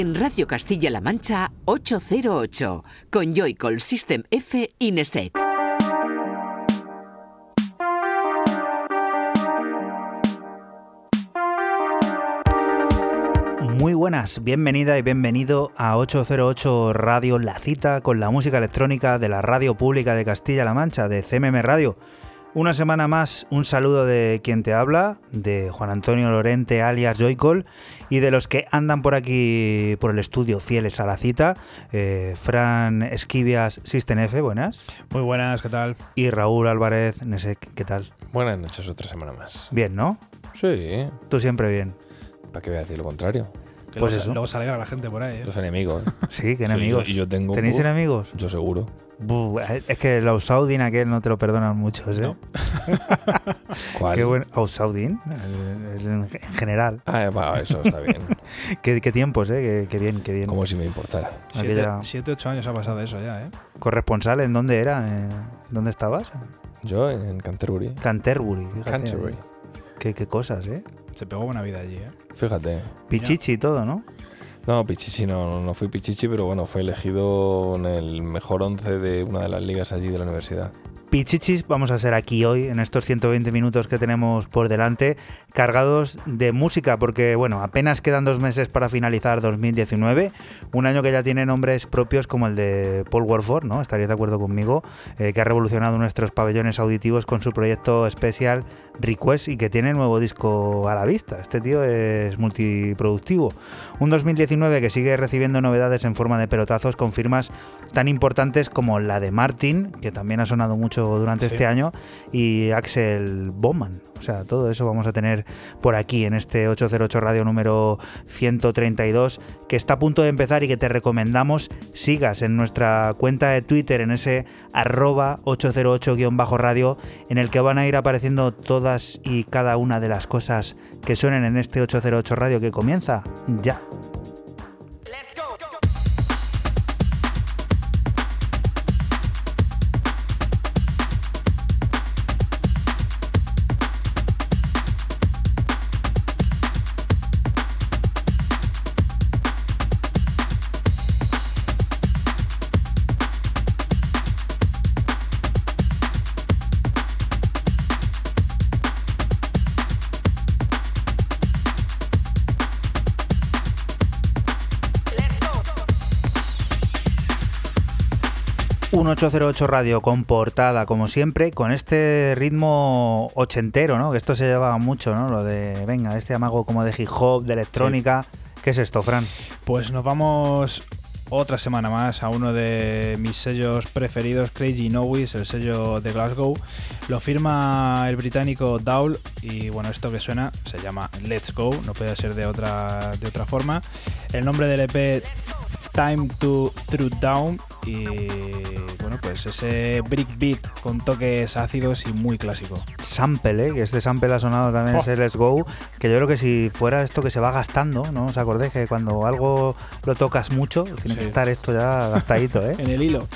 en Radio Castilla-La Mancha 808 con Joycall System F Ineset. Muy buenas, bienvenida y bienvenido a 808 Radio La Cita con la música electrónica de la Radio Pública de Castilla-La Mancha, de CMM Radio. Una semana más, un saludo de quien te habla, de Juan Antonio Lorente alias Joycol y de los que andan por aquí por el estudio fieles a la cita, eh, Fran Esquivias System F, buenas. Muy buenas, ¿qué tal? Y Raúl Álvarez Nesek, ¿qué tal? Buenas noches, otra semana más. Bien, ¿no? Sí. Tú siempre bien. ¿Para qué voy a decir lo contrario? Que Pues luego, eso. luego se alegra la gente por ahí. ¿eh? Los enemigos. ¿eh? Sí, que Sí, enemigos. yo- y yo tengo. ¿Tenéis uf, enemigos? Yo seguro. Buh, es que los Saudin aquel no te lo perdonan muchos, ¿eh? No. ¿Cuál? Qué buen Saudin, en general. Ah, eh, va, eso está bien. Qué, qué tiempos, ¿eh? Qué, qué bien, qué bien. Como si me importara. Siete, Aquella- siete, ocho años ha pasado eso ya, ¿eh? Corresponsal, ¿en dónde era? Eh, ¿Dónde estabas? Yo en Canterbury. Canterbury. fíjate. Canterbury. Qué, qué cosas, ¿eh? Se pegó buena vida allí, ¿eh? Fíjate. Pichichi y todo, ¿no? No, Pichichi no, no fui Pichichi, pero bueno, fue elegido en el mejor once de una de las ligas allí de la universidad. Pichichis vamos a ser aquí hoy, en estos 120 minutos que tenemos por delante, cargados de música, porque bueno, apenas quedan dos meses para finalizar 2019, un año que ya tiene nombres propios como el de Paul Warford, ¿no? Estarías de acuerdo conmigo, eh, que ha revolucionado nuestros pabellones auditivos con su proyecto especial Request y que tiene nuevo disco a la vista. Este tío es multiproductivo. Un 2019 que sigue recibiendo novedades en forma de pelotazos con firmas tan importantes como la de Martin, que también ha sonado mucho durante Sí. este año, y Axel Bowman. O sea, todo eso vamos a tener por aquí en este 808 Radio número 132, que está a punto de empezar y que te recomendamos sigas en nuestra cuenta de Twitter, en ese arroba 808-radio, en el que van a ir apareciendo todas y cada una de las cosas que suenen en este 808 Radio que comienza ya. 808 Radio con portada, como siempre, con este ritmo ochentero, ¿no? Que esto se llevaba mucho, ¿no? Lo de, venga, este amago como de hip hop, de electrónica. ¿Qué es esto, Fran? Pues nos vamos otra semana más a uno de mis sellos preferidos, Crazy Noise, el sello de Glasgow. Lo firma el británico Dawl y bueno, esto que suena se llama Let's Go, no puede ser de otra, de otra forma. El nombre del EP Time to Through Down y bueno, pues ese brick beat con toques ácidos y muy clásico. Sample, ¿eh? Que este sample ha sonado también Oh. ese Let's Go. Que yo creo que si fuera esto que se va gastando, ¿no? ¿Os acordáis que cuando algo lo tocas mucho, tiene que estar esto ya gastadito, ¿eh? En el hilo.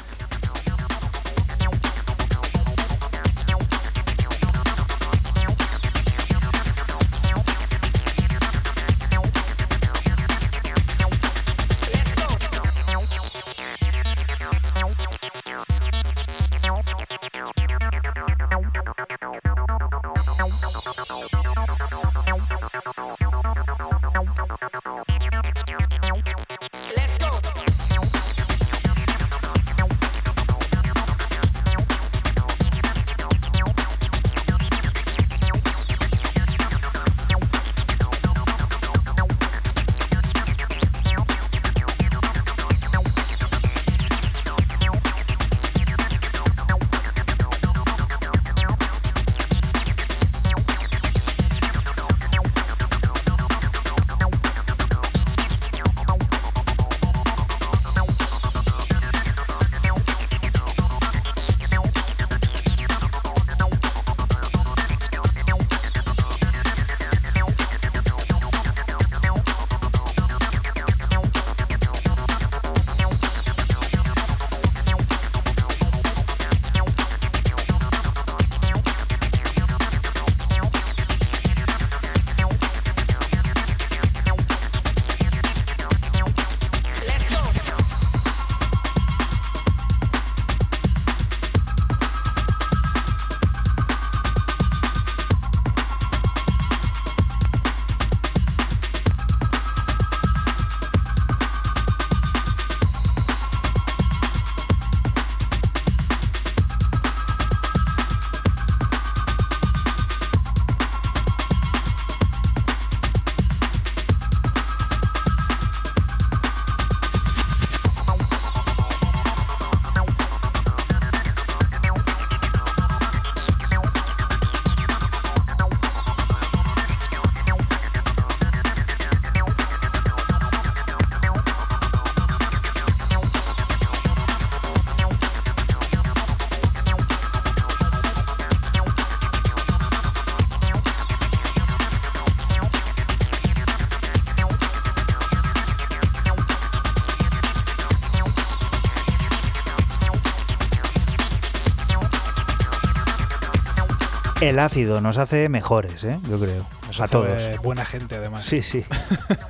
El ácido nos hace mejores, ¿eh? yo creo. a todos. Buena gente, además. Sí, sí.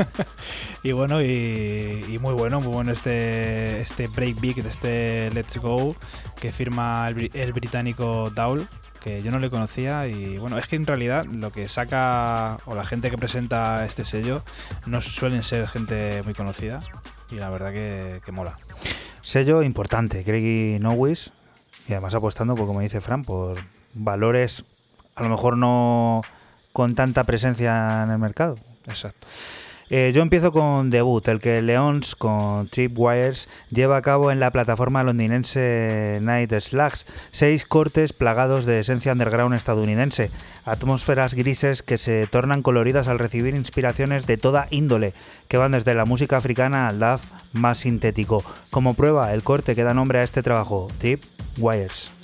y bueno, y, muy bueno, muy bueno este, este Break Big, este Let's Go, que firma el, británico Daul, que yo no le conocía. Y bueno, es que en realidad lo que saca, o la gente que presenta este sello, no suelen ser gente muy conocida. Y la verdad que, que mola. Sello importante, Craigie Nowis, y además apostando, por, como dice Fran, por valores a lo mejor no con tanta presencia en el mercado. Exacto. Eh, yo empiezo con debut, el que Leons con Tripwires lleva a cabo en la plataforma londinense Night Slugs. Seis cortes plagados de esencia underground estadounidense, atmósferas grises que se tornan coloridas al recibir inspiraciones de toda índole, que van desde la música africana al dub más sintético. Como prueba, el corte que da nombre a este trabajo, Tripwires.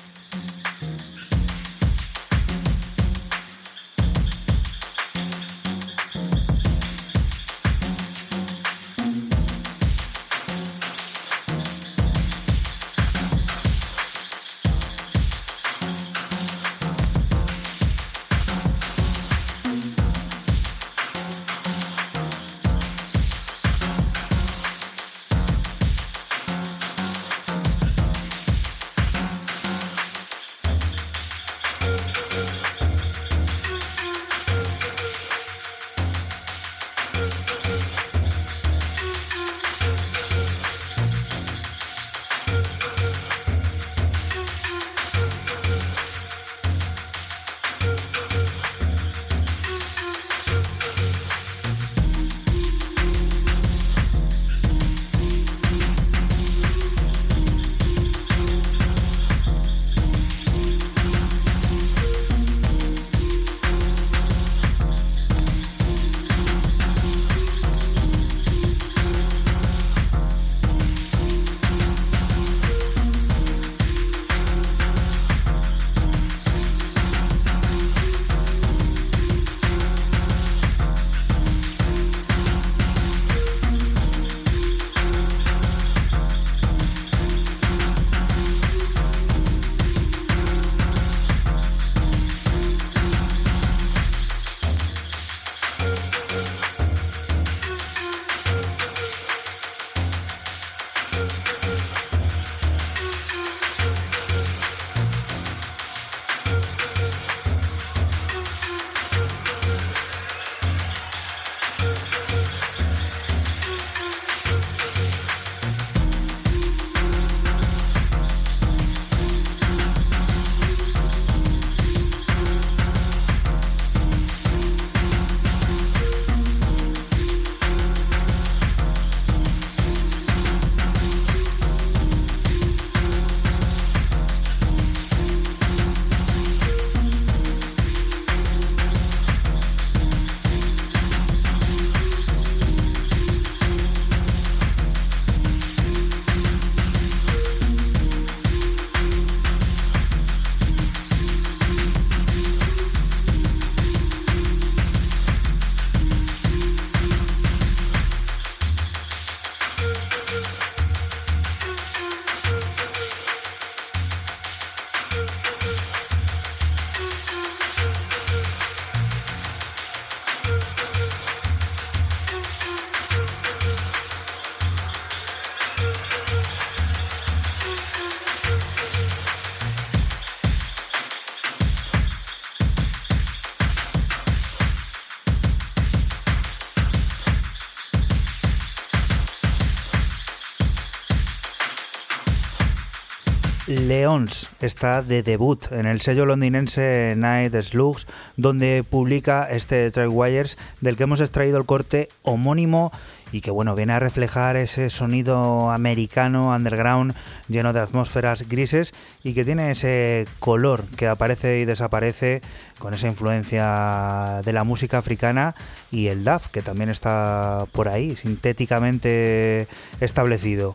Leons está de debut en el sello londinense Night Slugs, donde publica este Wires del que hemos extraído el corte homónimo y que bueno, viene a reflejar ese sonido americano, underground, lleno de atmósferas grises y que tiene ese color que aparece y desaparece con esa influencia de la música africana y el DAF, que también está por ahí, sintéticamente establecido.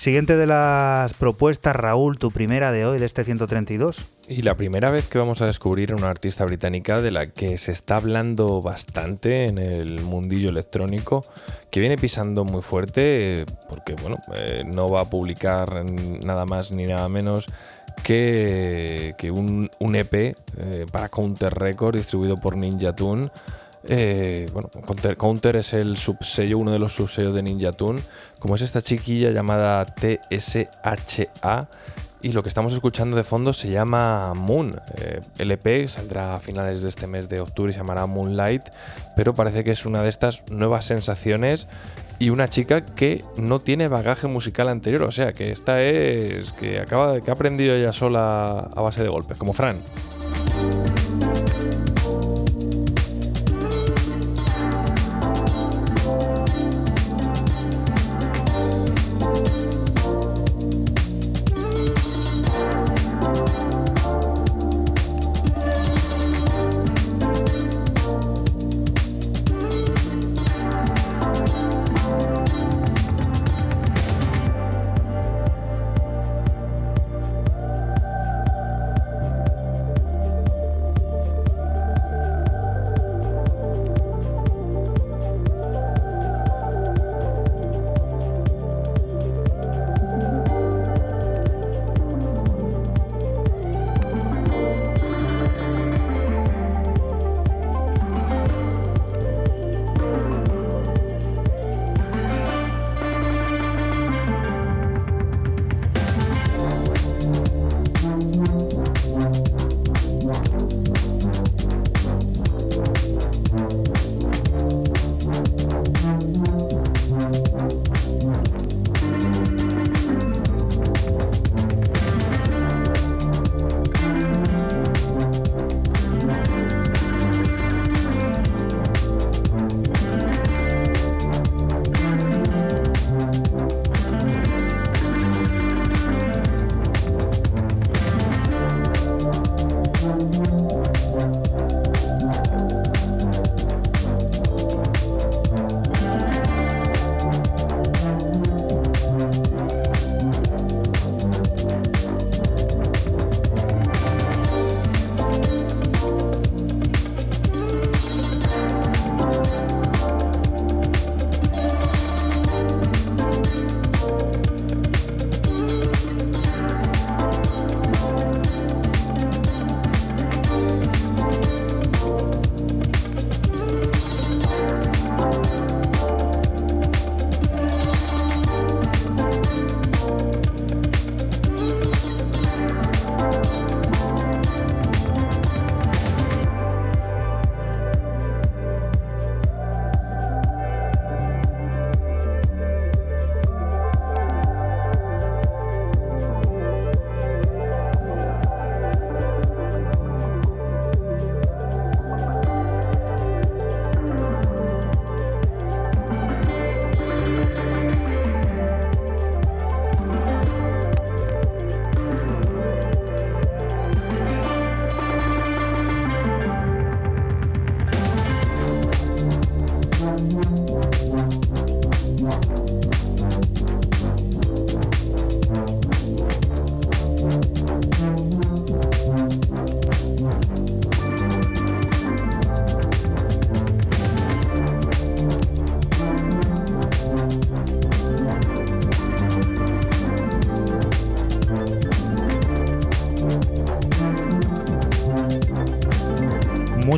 Siguiente de las propuestas, Raúl, tu primera de hoy, de este 132. Y la primera vez que vamos a descubrir una artista británica de la que se está hablando bastante en el mundillo electrónico, que viene pisando muy fuerte, porque bueno, eh, no va a publicar nada más ni nada menos que, que un, un EP eh, para Counter Record distribuido por Ninja Tune. Eh, bueno, Counter, Counter es el subsello, uno de los subsellos de Ninja Tune, como es esta chiquilla llamada TSHA. Y lo que estamos escuchando de fondo se llama Moon. Eh, el EP saldrá a finales de este mes de octubre y se llamará Moonlight, pero parece que es una de estas nuevas sensaciones y una chica que no tiene bagaje musical anterior, o sea, que esta es que acaba de que ha aprendido ella sola a base de golpes, como Fran.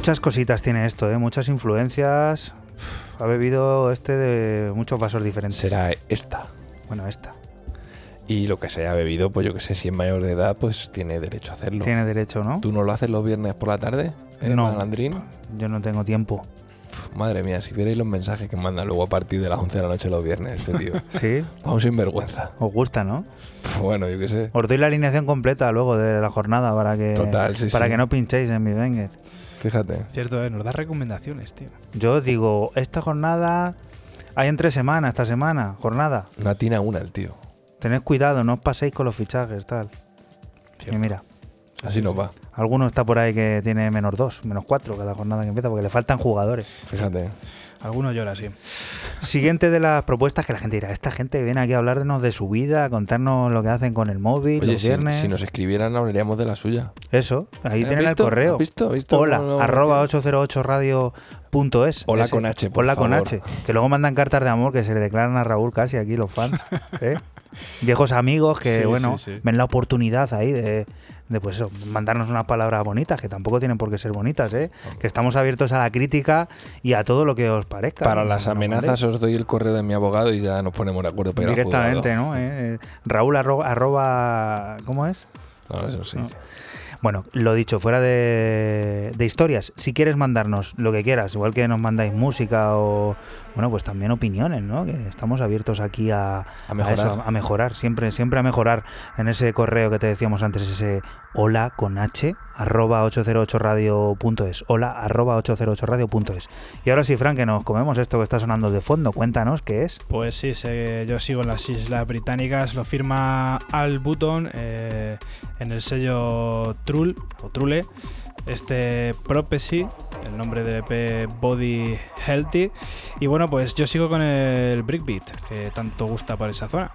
Muchas cositas tiene esto, ¿eh? muchas influencias. Uf, ha bebido este de muchos vasos diferentes. Será esta. Bueno, esta. Y lo que se haya bebido, pues yo que sé, si es mayor de edad, pues tiene derecho a hacerlo. Tiene derecho, ¿no? ¿Tú no lo haces los viernes por la tarde? ¿Eh, No. malandrín? Yo no tengo tiempo. Madre mía, si vierais los mensajes que manda luego a partir de las 11 de la noche los viernes este tío. ¿Sí? Vamos sin vergüenza. Os gusta, ¿no? Bueno, yo qué sé. Os doy la alineación completa luego de la jornada para que, Total, sí, para sí. que no pinchéis en mi Wenger. Fíjate. Cierto, ¿eh? nos da recomendaciones, tío. Yo os digo, esta jornada hay entre semanas, esta semana, jornada. No atina una el tío. Tened cuidado, no os paséis con los fichajes, tal. Y mira, Así nos va. Alguno está por ahí que tiene menos dos, menos cuatro cada jornada que empieza porque le faltan jugadores. Fíjate. Algunos llora, sí. Siguiente de las propuestas que la gente dirá, esta gente viene aquí a hablarnos de su vida, a contarnos lo que hacen con el móvil, Oye, los si, viernes. si nos escribieran hablaríamos de la suya. Eso, ahí ¿Has tienen el correo. ¿Has visto? ¿Has visto Hola, cómo lo arroba metió? 808radio.es. Hola Ese. con H, por Hola con. H. Que luego mandan cartas de amor que se le declaran a Raúl casi aquí los fans. ¿eh? Viejos amigos que, Sí, bueno, sí, sí. ven la oportunidad ahí de, de, pues eso, mandarnos unas palabras bonitas, que tampoco tienen por qué ser bonitas, ¿eh? Que estamos abiertos a la crítica y a todo lo que os parezca. Para las amenazas os doy el correo de mi abogado y ya nos ponemos de acuerdo. Pero Directamente, ¿no? Eh, eh, Raúl arroba, arroba- ¿Cómo es? No, eso sí. No. Bueno, lo dicho, fuera de, de historias, si quieres mandarnos lo que quieras, igual que nos mandáis música o, bueno, pues también opiniones, ¿no? Que estamos abiertos aquí a, A mejorar. eso, a mejorar, siempre, siempre a mejorar en ese correo que te decíamos antes, ese hola con h arroba 808radio.es, hola arroba 808radio.es. Y ahora sí, Frank, que nos comemos esto que está sonando de fondo, cuéntanos qué es. Pues sí, sé- yo sigo en las Islas Británicas, lo firma Al Button eh, en el sello Trull o Trule. Este Prophecy, el nombre del EP Body Healthy. Y bueno, pues yo sigo con el Brickbeat, que tanto gusta por esa zona.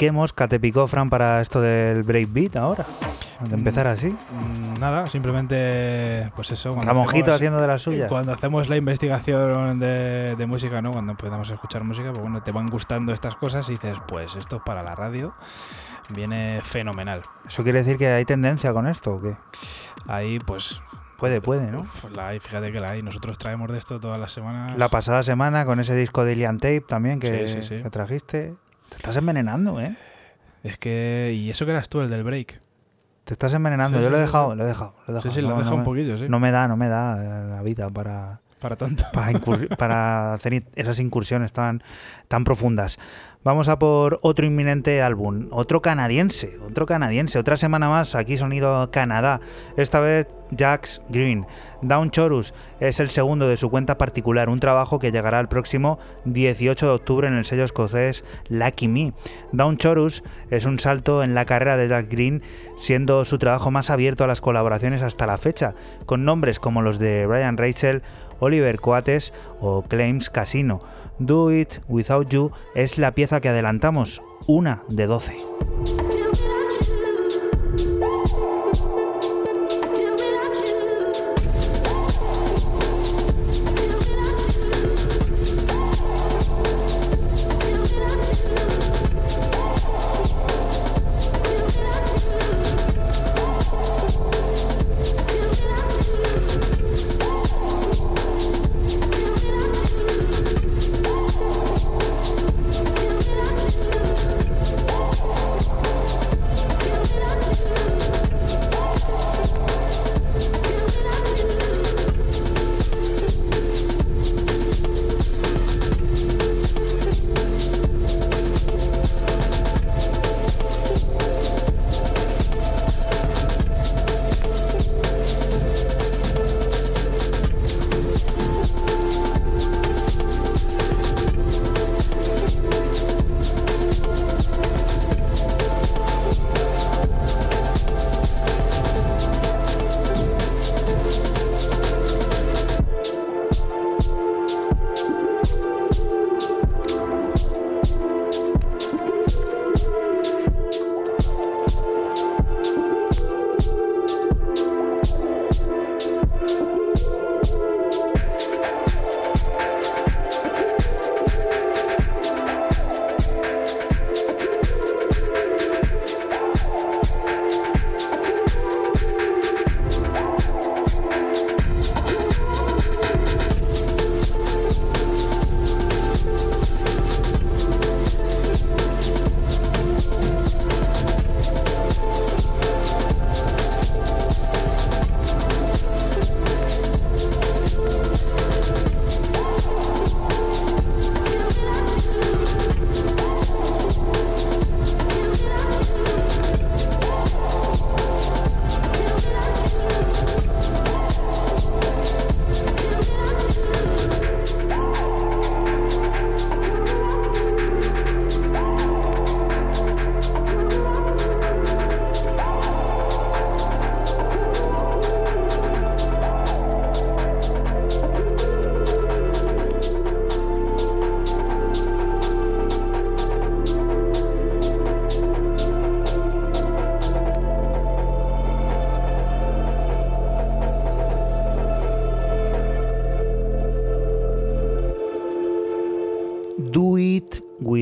¿Qué mosca te picó, Fran, para esto del breakbeat ahora? De empezar así. Mm, Nada, simplemente, pues eso. Ramonjito haciendo de las suyas. Cuando hacemos la investigación de, de música, ¿no? Cuando empezamos a escuchar música, pues bueno, te van gustando estas cosas y dices, pues esto es para la radio. Viene fenomenal. ¿Eso quiere decir que hay tendencia con esto o qué? Ahí, pues, Puede, puede, ¿no? pues la hay, fíjate que la hay. Nosotros traemos de esto todas las semanas. La pasada semana con ese disco de Ilian Tape también que, Sí, sí, sí. que trajiste. Estás envenenando, ¿eh? Es que, y eso que eras tú, el del break. Te estás envenenando. Sí, Yo sí, lo he sí, dejado, sí. lo he dejado. Lo he Sí, dejado. sí, lo No, has dejado no un me- poquillo, sí. No me da, no me da la vida para, Para tanto. para, para hacer esas incursiones tan, tan profundas. Vamos a por otro inminente álbum, otro canadiense, otro canadiense, otra semana más, aquí sonido Canadá, esta vez Jax Green. Down Chorus es el segundo de su cuenta particular, un trabajo que llegará el próximo 18 de octubre en el sello escocés Lucky Me. Down Chorus es un salto en la carrera de Jack Green, siendo su trabajo más abierto a las colaboraciones hasta la fecha, con nombres como los de Brian Rachel, Oliver Coates o Claims Casino. Do It Without You es la pieza que adelantamos, una de 12.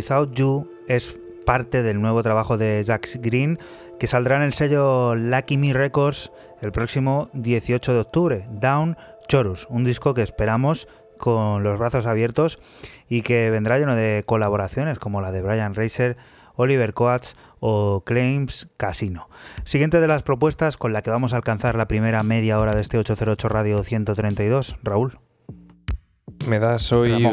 Without You es parte del nuevo trabajo de Jax Green que saldrá en el sello Lucky Me Records el próximo 18 de octubre. Down Chorus, un disco que esperamos con los brazos abiertos y que vendrá lleno de colaboraciones como la de Brian Racer, Oliver Coates o Claims Casino. Siguiente de las propuestas con la que vamos a alcanzar la primera media hora de este 808 Radio 132. Raúl. Me das hoy.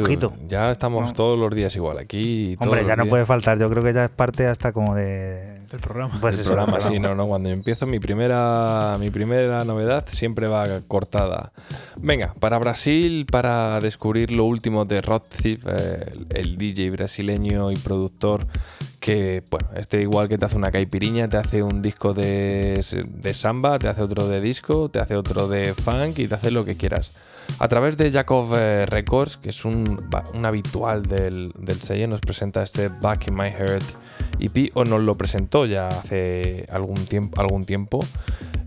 Ya estamos No. todos los días igual aquí. Hombre, ya no días. puede faltar. Yo creo que ya es parte hasta como de... El programa. Pues el eso, programa, el sí, no, no. Cuando yo empiezo, mi primera, mi primera novedad siempre va cortada. Venga, para Brasil, para descubrir lo último de Rod Thief, eh, el, el DJ brasileño y productor que, bueno, este igual que te hace una caipiriña, te hace un disco de, de samba, te hace otro de disco, te hace otro de funk y te hace lo que quieras. A través de Jacob eh, Records, que es un, un habitual del, del, sello, nos presenta este Back in My Heart EP, o nos lo presentó ya hace algún tiempo. Algún tiempo.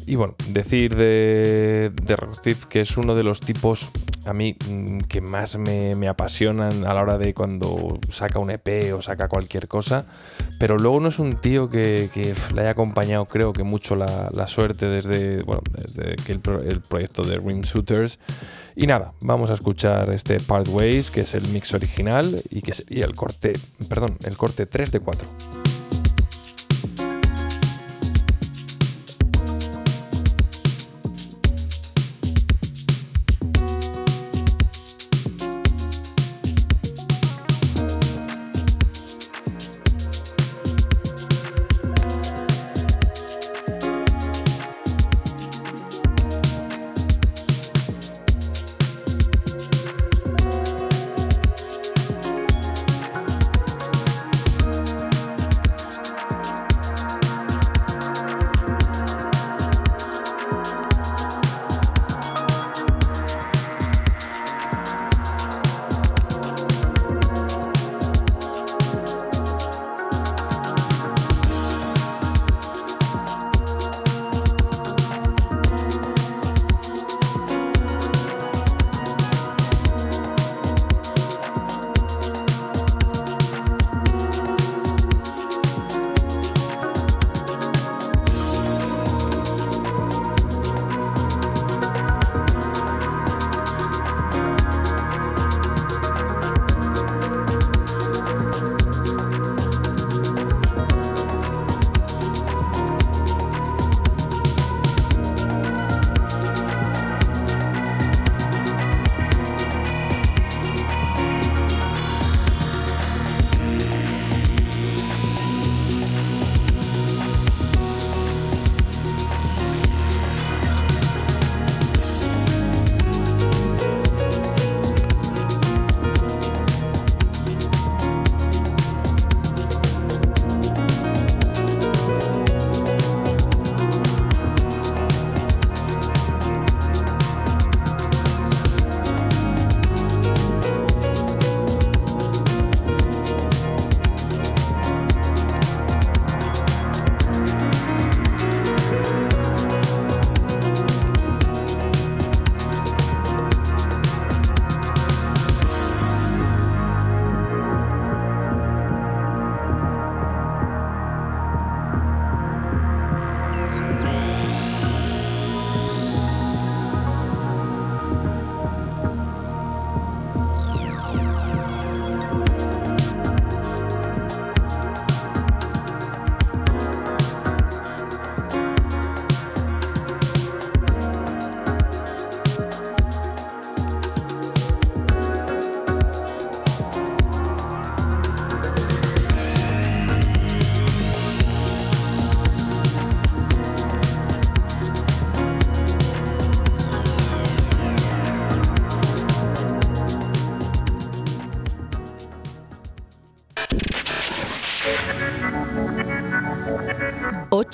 Y bueno, decir de, de que es uno de los tipos a mí mm, que más me, apasionan a la hora de cuando saca un EP o saca cualquier cosa, pero luego no es un tío que, le haya acompañado creo que mucho la, suerte desde, bueno, desde que el, proyecto de Ring Shooters. Y nada, vamos a escuchar este Part Ways, que es el mix original y que sería el corte, perdón, el corte 3 de 4.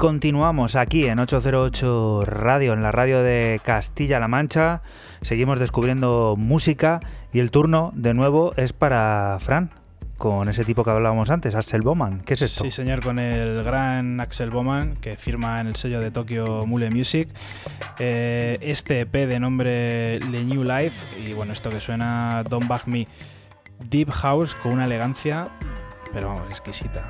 Continuamos aquí en 808 Radio, en la radio de Castilla-La Mancha. Seguimos descubriendo música y el turno de nuevo es para Fran, con ese tipo que hablábamos antes, Axel Bowman. ¿Qué es esto? Sí, señor, con el gran Axel Bowman que firma en el sello de Tokyo Mule Music. Eh, este EP de nombre The New Life y bueno, esto que suena Don't Back Me. Deep House con una elegancia, pero exquisita.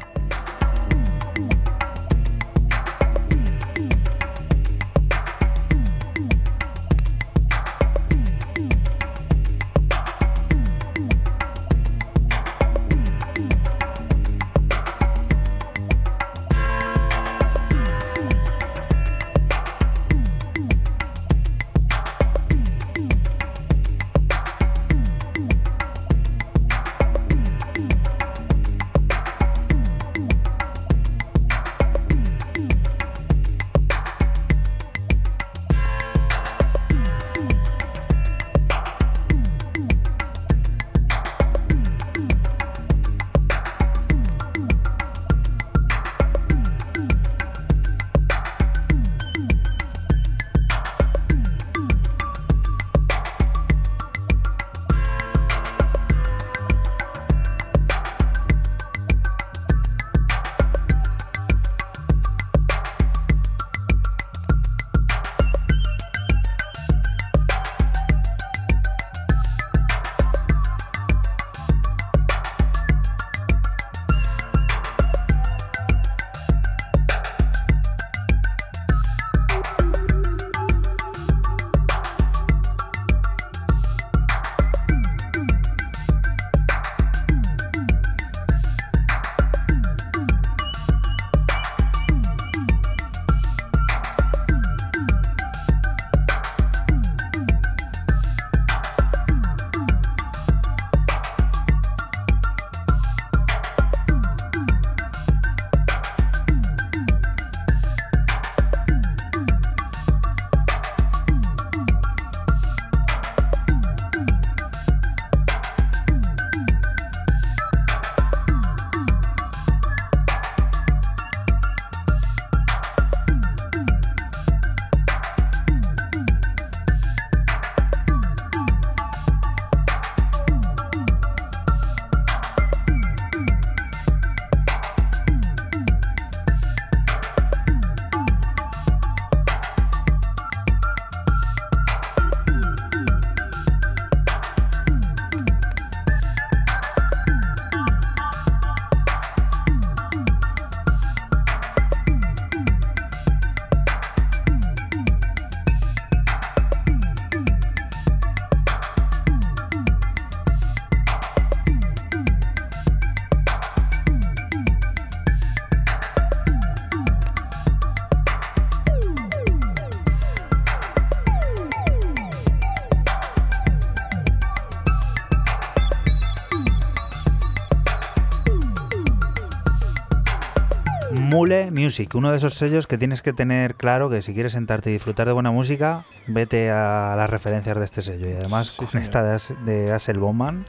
Music, uno de esos sellos que tienes que tener claro que si quieres sentarte y disfrutar de buena música, vete a las referencias de este sello. Y además, Sí, con señor. esta de, As- de Axel Bowman,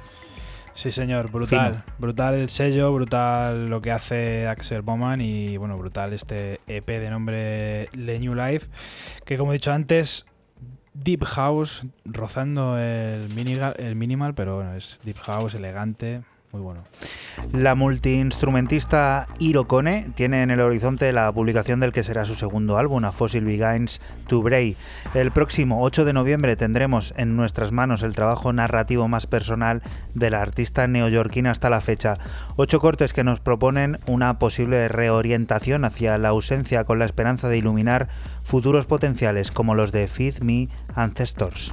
Sí, señor, brutal. Fino. Brutal el sello, brutal lo que hace Axel Bowman y bueno, brutal este EP de nombre The New Life, que como he dicho antes, Deep House, rozando el, el minimal, pero bueno, es Deep House, elegante, muy bueno. La multiinstrumentista Hiro Kone tiene en el horizonte la publicación del que será su segundo álbum, A Fossil Begins to Bray. El próximo 8 de noviembre tendremos en nuestras manos el trabajo narrativo más personal de la artista neoyorquina hasta la fecha. Ocho cortes que nos proponen una posible reorientación hacia la ausencia con la esperanza de iluminar futuros potenciales como los de Feed Me Ancestors.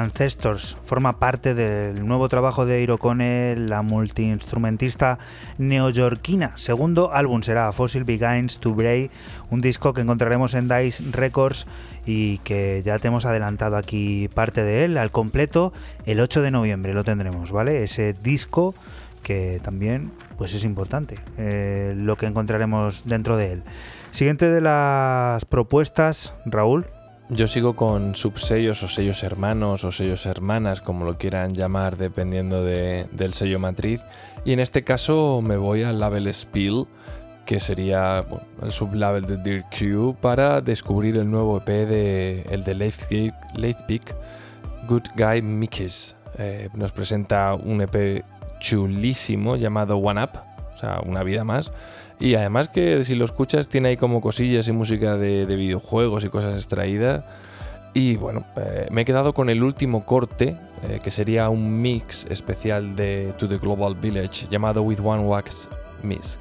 Ancestors forma parte del nuevo trabajo de Hirokone, la multiinstrumentista neoyorquina. Segundo álbum será Fossil Begins to Bray, un disco que encontraremos en Dice Records y que ya te hemos adelantado aquí parte de él al completo. El 8 de noviembre lo tendremos, ¿vale? Ese disco que también pues es importante eh, lo que encontraremos dentro de él. Siguiente de las propuestas, Raúl. Yo sigo con subsellos o sellos hermanos o sellos hermanas, como lo quieran llamar, dependiendo de- del sello matriz. Y en este caso me voy al label Spill, que sería el sublabel de Dear Crew, para descubrir el nuevo EP de el de Late Peak, Good Guy Mickey's. Eh, nos presenta un EP chulísimo llamado One Up, o sea, una vida más, Y además que si lo escuchas tiene ahí como cosillas y música de, de videojuegos y cosas extraídas. Y bueno, eh, me he quedado con el último corte, eh, que sería un mix especial de To the Global Village llamado With One Wax Miss.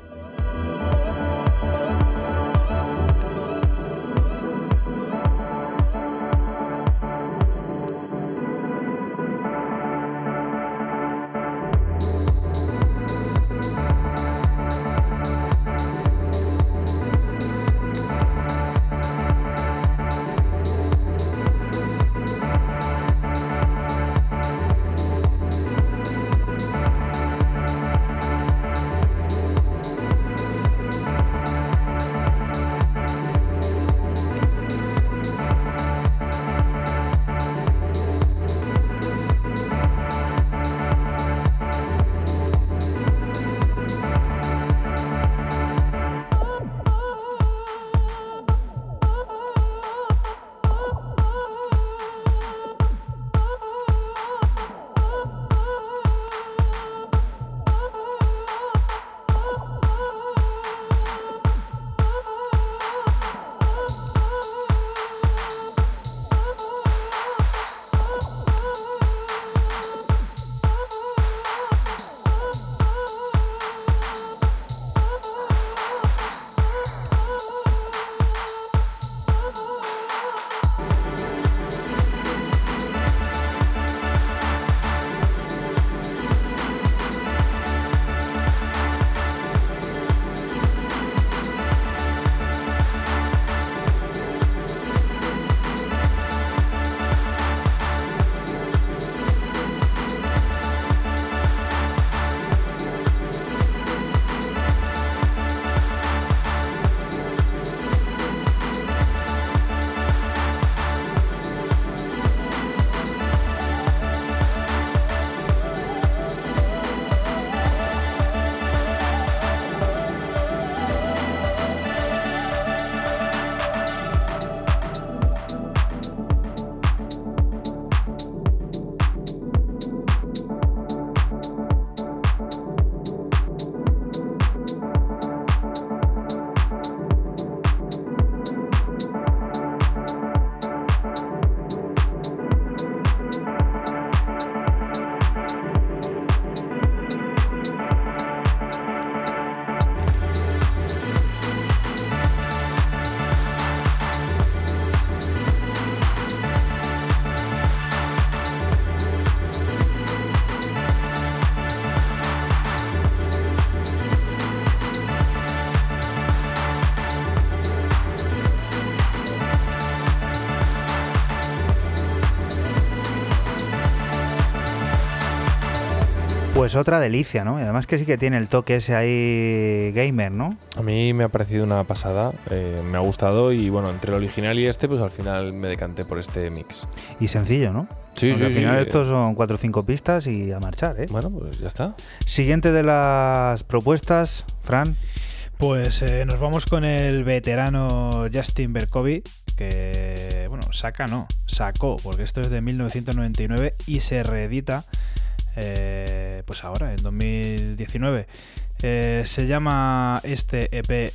Pues otra delicia, ¿no? Y además que sí que tiene el toque ese ahí gamer, ¿no? A mí me ha parecido una pasada, eh, me ha gustado y bueno, entre el original y este, pues al final me decanté por este mix. Y sencillo, ¿no? Sí, Porque sí, al final sí. estos son cuatro o cinco pistas y a marchar, ¿eh? Bueno, pues ya está. Siguiente de las propuestas, Fran. Pues eh, nos vamos con el veterano Justin Berkovi, que, bueno, saca no, sacó, porque esto es de 1999 y se reedita, eh, pues ahora, en 2019. Eh, se llama este EP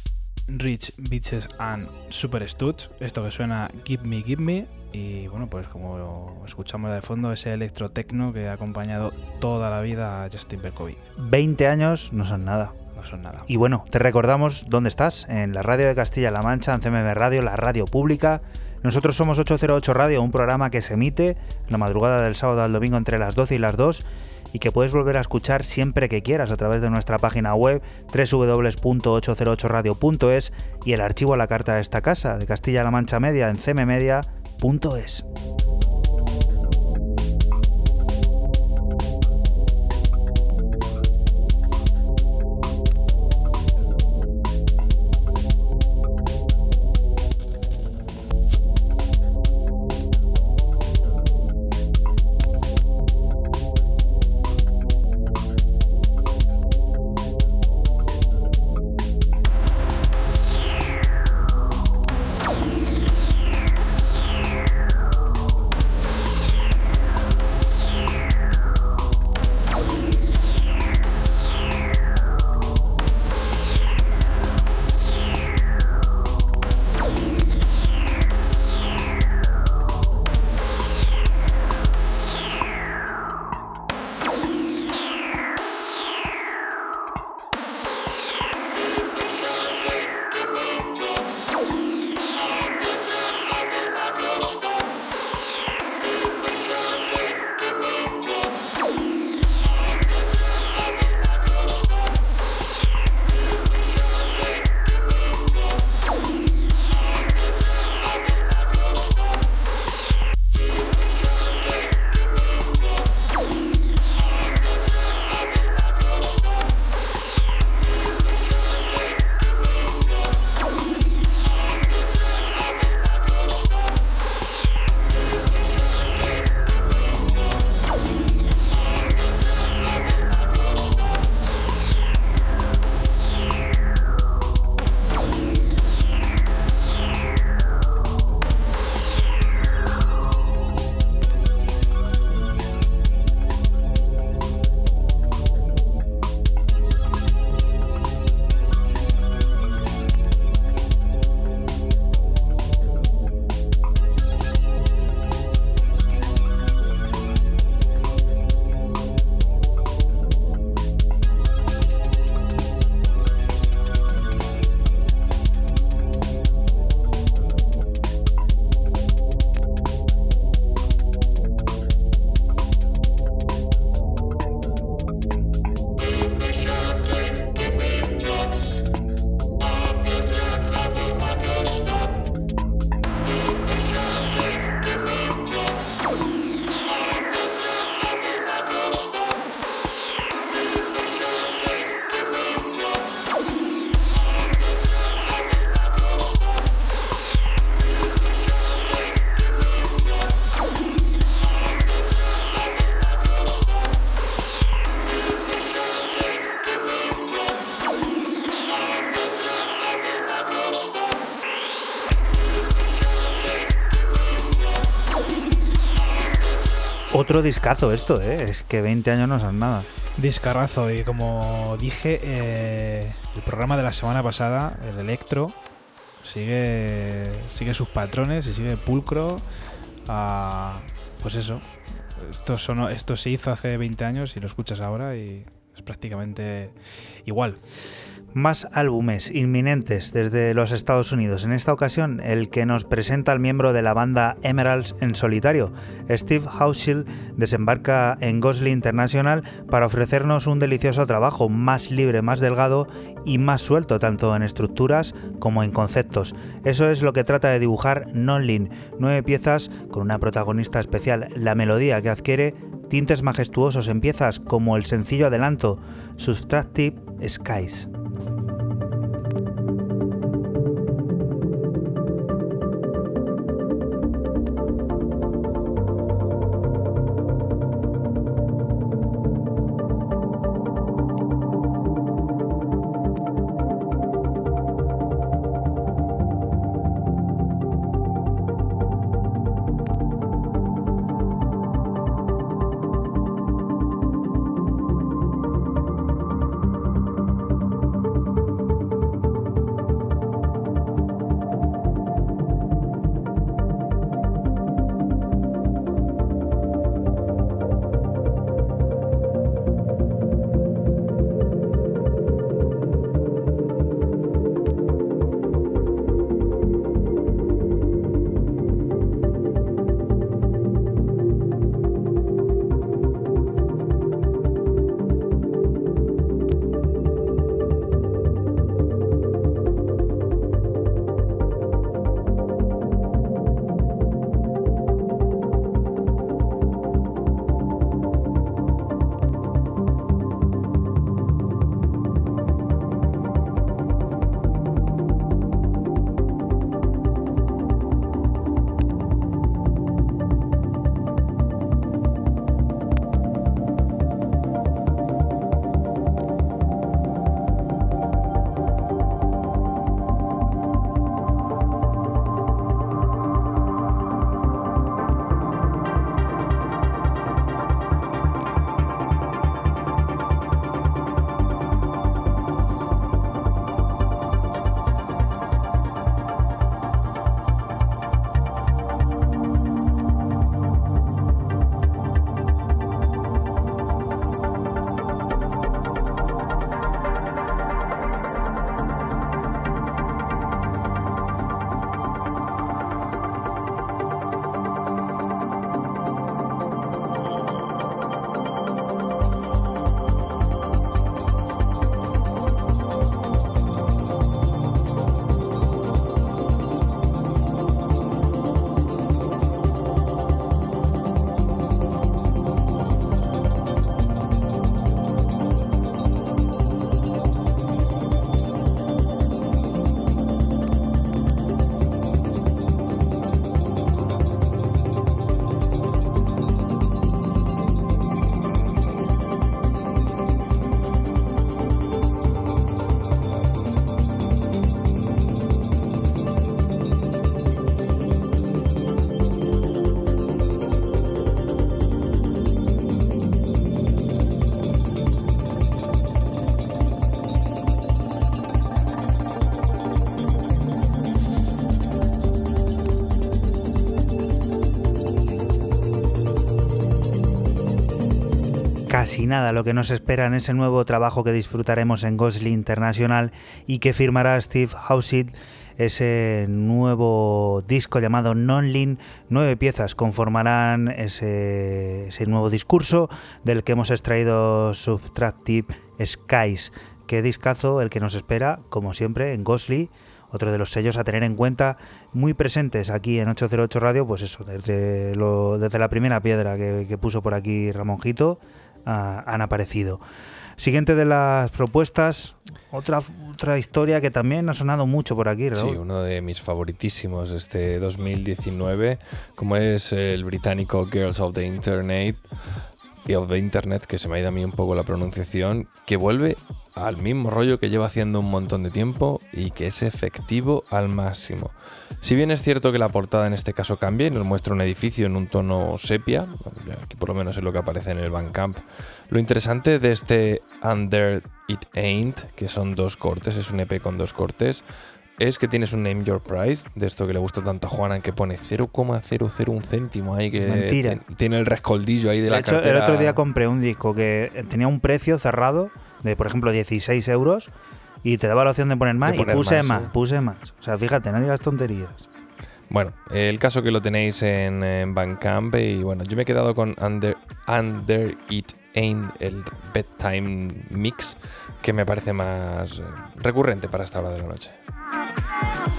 Rich Bitches and Super Studs, esto que suena Give Me, Give Me, y bueno, pues como escuchamos de fondo, ese electrotecno que ha acompañado toda la vida a Justin Berkovi. 20 años no son nada. No son nada. Y bueno, te recordamos dónde estás, en la radio de Castilla-La Mancha, en CMM Radio, la radio pública. Nosotros somos 808 Radio, un programa que se emite la madrugada del sábado al domingo entre las 12 y las 2 y que puedes volver a escuchar siempre que quieras a través de nuestra página web www.808radio.es y el archivo a la carta de esta casa de Castilla-La Mancha Media en cmmedia.es. Otro discazo esto, ¿eh? Es que 20 años no son nada. Discarrazo, y como dije, eh, el programa de la semana pasada, el Electro, sigue, sigue sus patrones y sigue pulcro. pues eso, esto, sonó- esto se hizo hace 20 años y lo escuchas ahora y es prácticamente igual. Más álbumes inminentes desde los Estados Unidos. En esta ocasión, el que nos presenta al miembro de la banda Emeralds en solitario. Steve Hauschild desembarca en Gosling International para ofrecernos un delicioso trabajo más libre, más delgado y más suelto, tanto en estructuras como en conceptos. Eso es lo que trata de dibujar Nonlin, nueve piezas con una protagonista especial, la melodía que adquiere tintes majestuosos en piezas como el sencillo adelanto Subtractive Skies. Casi nada lo que nos espera en ese nuevo trabajo que disfrutaremos en Gosling International y que firmará Steve Hauschild ese nuevo disco llamado Nonlin. Nueve piezas conformarán ese, nuevo discurso del que hemos extraído Subtractive Skies. Qué discazo el que nos espera, como siempre, en Gosling otro de los sellos a tener en cuenta, muy presentes aquí en 808 Radio, pues eso, desde, la primera piedra que puso por aquí Ramonjito, han aparecido. Siguiente de las propuestas, otra, otra historia que también ha sonado mucho por aquí, Raúl. Sí, uno de mis favoritísimos este 2019, como es el británico Girls of the Internet. Of the Internet, que se me ha ido a mí un poco la pronunciación, que vuelve al mismo rollo que lleva haciendo un montón de tiempo y que es efectivo al máximo. Si bien es cierto que la portada en este caso cambia y nos muestra un edificio en un tono sepia, aquí por lo menos es lo que aparece en el Bandcamp, lo interesante de este Under It Ain't, que son dos cortes, es un EP con dos cortes, es que tienes un Name Your Price, de esto que le gusta tanto a Juana, que pone 0,001 céntimo ahí, que Mentira. tiene el rescoldillo ahí de, De la hecho, cartera. el otro día compré un disco que tenía un precio cerrado de, por ejemplo, 16 euros y te daba la opción de poner más De y puse más, puse más. O sea, fíjate, no digas tonterías. Bueno, el caso que lo tenéis en, en Bandcamp y bueno, yo me he quedado con Under, Under It Ain't, el Bedtime Mix, que me parece más eh, recurrente para esta hora de la noche. oh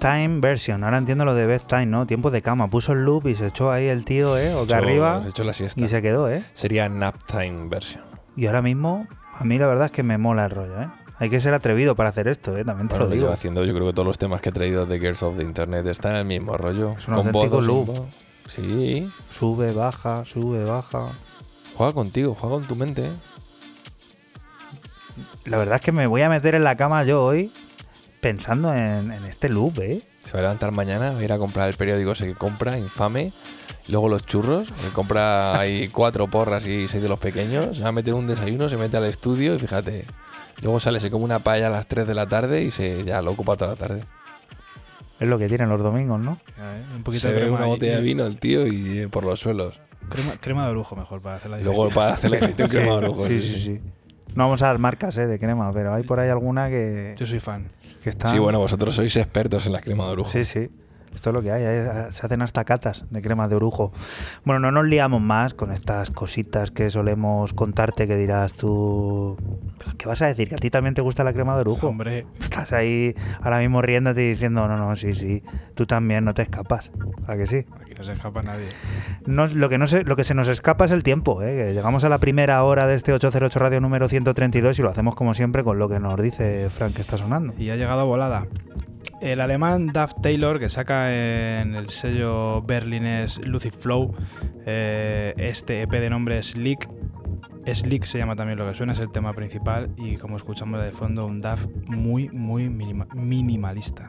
Bedtime version. Ahora entiendo lo de bedtime, ¿no? Tiempo de cama. Puso el loop y se echó ahí el tío, ¿eh? O que arriba. se echó la siesta. Y se quedó, ¿eh? Sería Naptime version. Y ahora mismo, a mí la verdad es que me mola el rollo, ¿eh? Hay que ser atrevido para hacer esto, ¿eh? También te Bueno, lo lo digo. llevo haciendo, yo creo que todos los temas que he traído de Girls of the Internet están en el mismo rollo. Es un auténtico voz o sin loop. Sí, Sube, baja, sube, baja. juega contigo, juega con tu mente. ¿eh? La verdad es que me voy a meter en la cama yo hoy pensando en, en este loop, ¿eh? Se va a levantar mañana, va a ir a comprar el periódico ese que compra, infame. Luego los churros, que compra ahí cuatro porras y seis de los pequeños. Se va a meter un desayuno, se mete al estudio y fíjate. Luego sale, se come una paella a las 3 de la tarde y se ya lo ocupa toda la tarde. Es lo que tienen los domingos, ¿no? Ver, Un poquito Se de ve crema una y- botella de vino el tío y eh, por los suelos. Crema, crema de orujo mejor para hacer la Luego digestión. para hacer la digestión crema de orujo, sí, sí, sí. No vamos a dar marcas eh, de crema, pero hay por ahí alguna que, Yo soy fan. que está. Sí, bueno, vosotros sois expertos en la crema de orujo. Sí, sí. Esto es lo que hay, hay- se hacen hasta catas de crema de orujo. Bueno, no nos liamos más con estas cositas que solemos contarte que dirás tú... ¿Qué vas a decir? ¿Que a ti también te gusta la crema de orujo? Hombre, Estás ahí ahora mismo riéndote y diciendo, no, no, sí, sí, tú también no te escapas. ¿A que sí? aquí no se escapa nadie. No, lo, que no se, lo que se nos escapa es el tiempo. ¿eh? que llegamos a la primera hora de este 808 Radio número 132 y lo hacemos como siempre con lo que nos dice Frank que está sonando. Y ha llegado volada. El alemán Duff Taylor, que saca en el sello berlinés Lucid Flow eh, este EP de nombre Slick. Slick se llama también lo que suena, es el tema principal. Y como escuchamos de fondo, un Duff muy, muy minima- minimalista.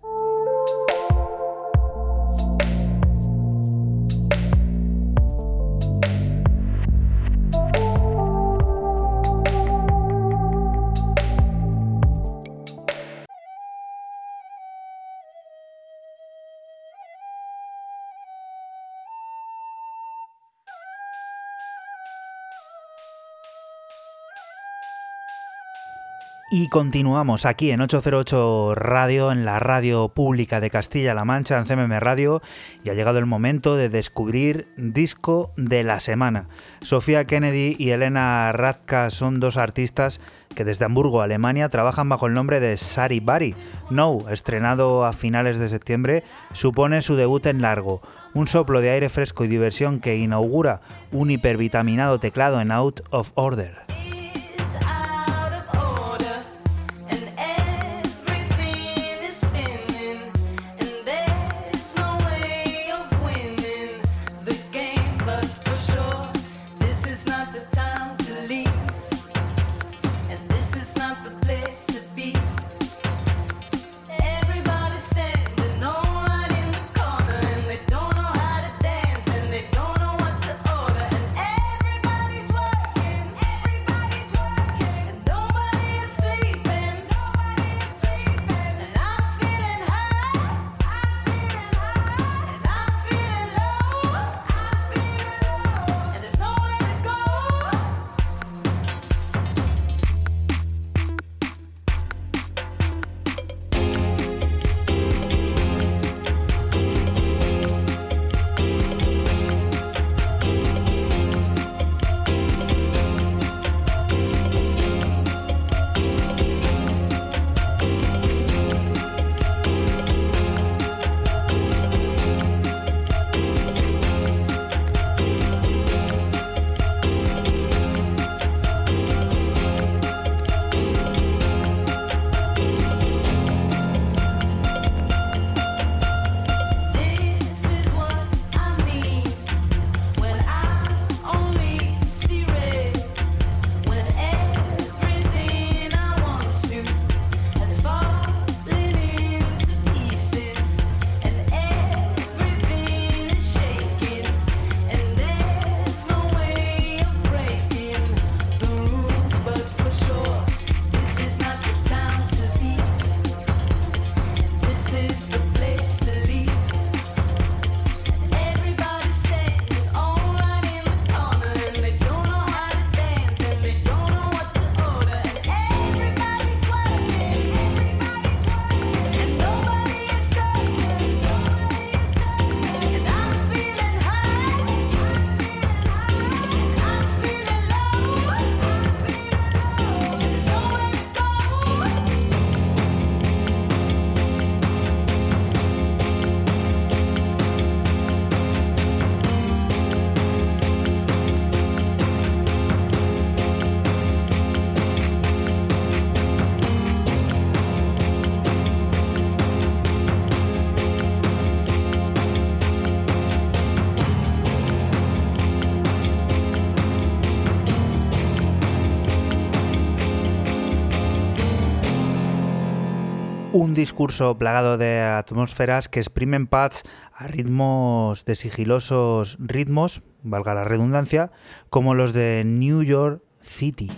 Y continuamos aquí en 808 Radio, en la radio pública de Castilla-La Mancha, en CMM Radio, y ha llegado el momento de descubrir disco de la semana. Sofía Kennedy y Elena Radka son dos artistas que desde Hamburgo, Alemania, trabajan bajo el nombre de Sari Bari. No, estrenado a finales de septiembre, supone su debut en largo, un soplo de aire fresco y diversión que inaugura un hipervitaminado teclado en Out of Order. Un discurso plagado de atmósferas que exprimen pads a ritmos de sigilosos ritmos, valga la redundancia, como los de New York City.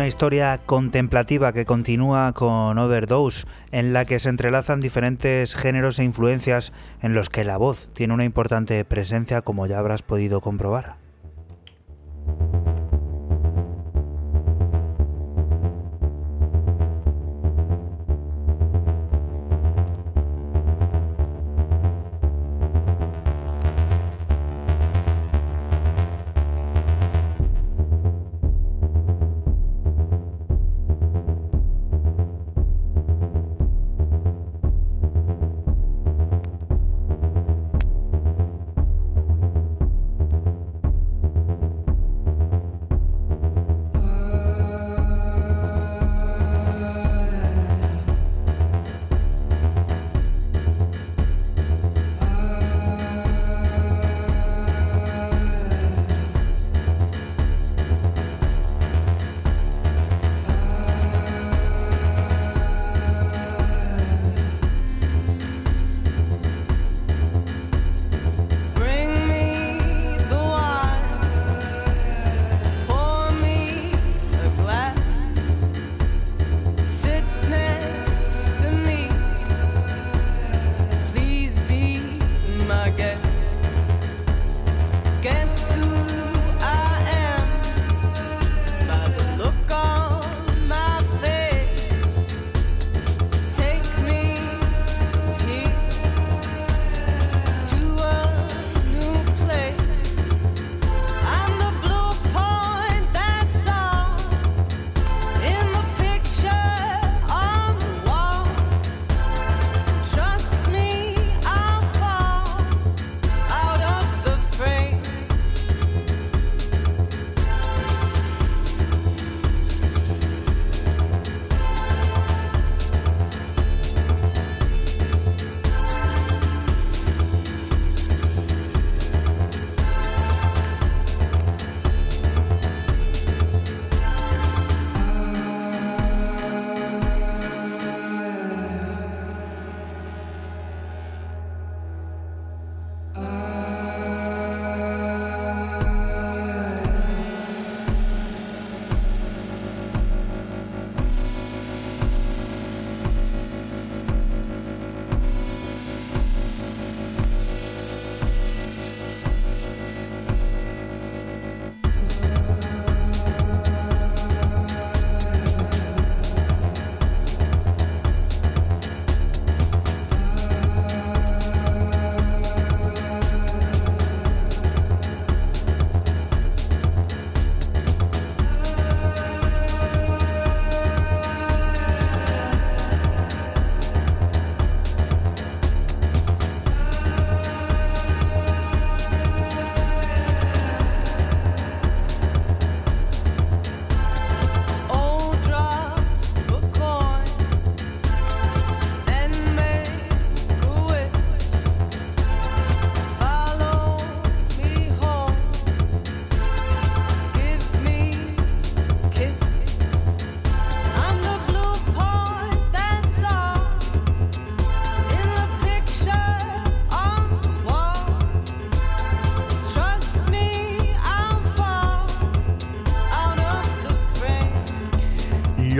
Una historia contemplativa que continúa con Overdose, en la que se entrelazan diferentes géneros e influencias en los que la voz tiene una importante presencia, como ya habrás podido comprobar.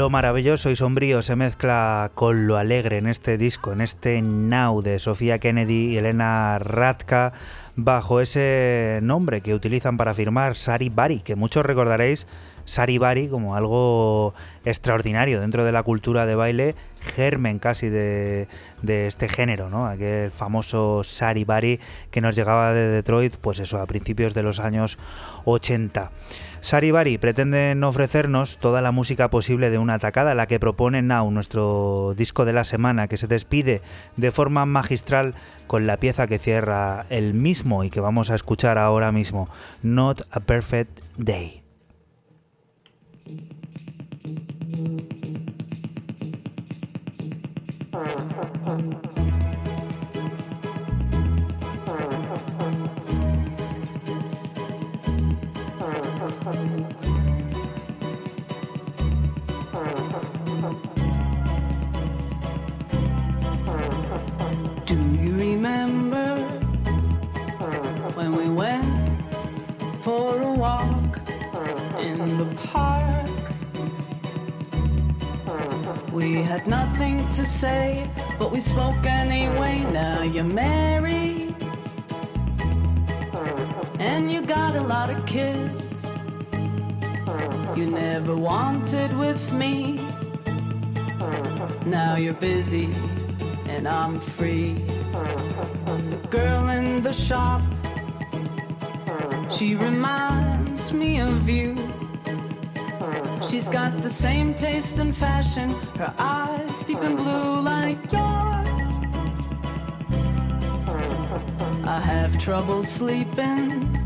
Lo maravilloso y sombrío se mezcla con lo alegre en este disco, en este Now de Sofía Kennedy y Elena Radka, bajo ese nombre que utilizan para firmar Sari Bari, que muchos recordaréis Sari Bari como algo extraordinario dentro de la cultura de baile, germen casi de, este género, ¿no? Aquel famoso Sari Bari que nos llegaba de Detroit, pues eso, a principios de los años 80. Saribari pretenden ofrecernos toda la música posible de una atacada, la que propone Now, nuestro disco de la semana, que se despide de forma magistral con la pieza que cierra el mismo y que vamos a escuchar ahora mismo, Not a Perfect Day. Thank you. Had nothing to say, but we spoke anyway. Now you're married, and you got a lot of kids. You never wanted with me. Now you're busy, and I'm free. The girl in the shop, she reminds me of you. She's got the same taste and fashion, her eyes deep and blue like yours. I have trouble sleeping,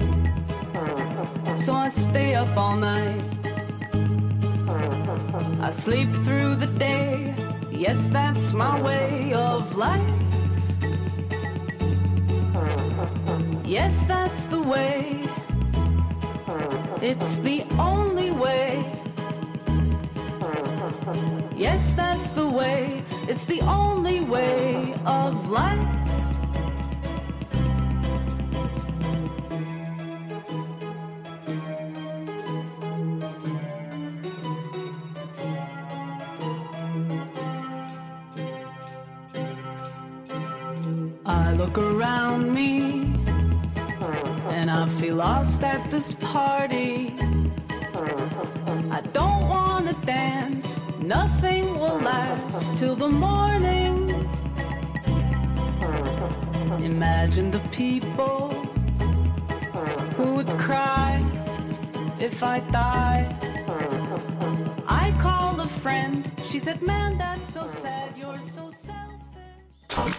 so I stay up all night. I sleep through the day, yes, that's my way of life. Yes, that's the way. It's the only. Yes, that's the way, it's the only way of life. The morning. Imagine the people who would cry if I die. I called a friend, she said, Man, that's so sad, you're so selfish.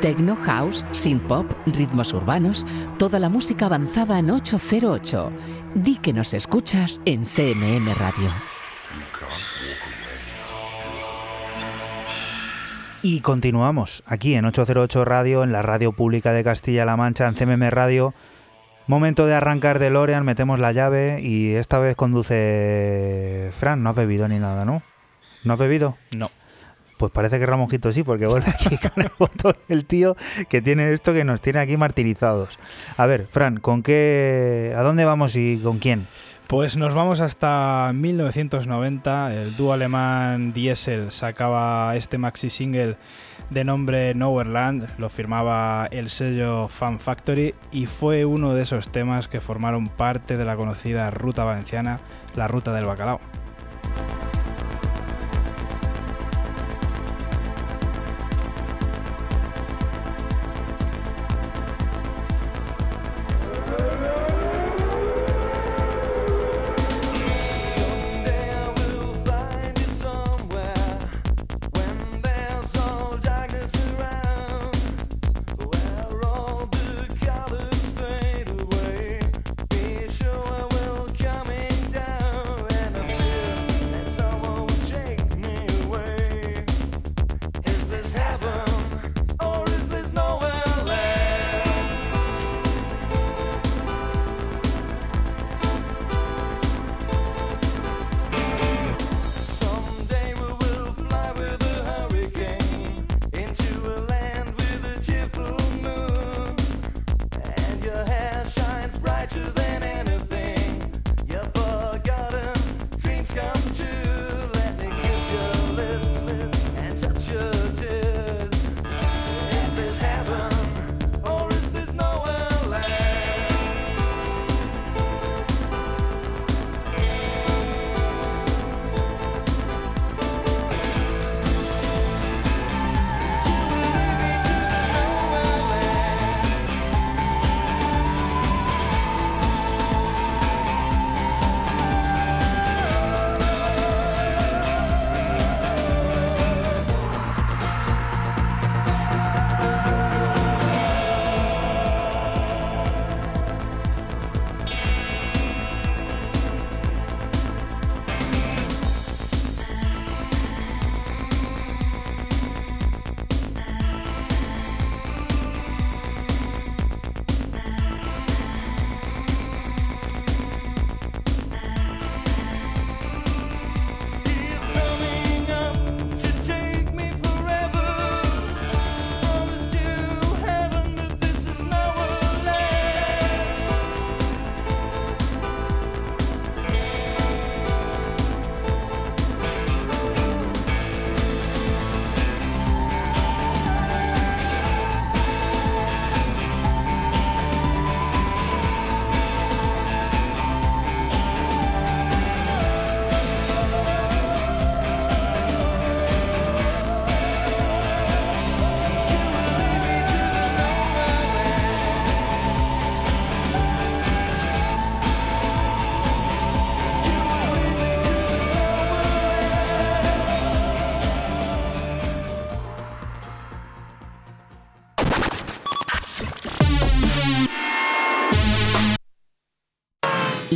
Techno House, Synth Pop, ritmos urbanos, toda la música avanzada en 808. Di que nos escuchas en CMM Radio. Y continuamos aquí en 808 Radio, en la radio pública de Castilla-La Mancha, en CMM Radio. Momento de arrancar de Lorean, metemos la llave y esta vez conduce Fran. No has bebido ni nada, ¿no? ¿No has bebido? No. Pues parece que Ramonjito sí, porque vuelve aquí con el botón el tío que tiene esto que nos tiene aquí martirizados. A ver, Fran, ¿con qué, a dónde vamos y con quién? Pues nos vamos hasta 1990. El dúo alemán Diesel sacaba este maxi single de nombre Nowhereland, lo firmaba el sello Fan Factory y fue uno de esos temas que formaron parte de la conocida ruta valenciana, la ruta del bacalao.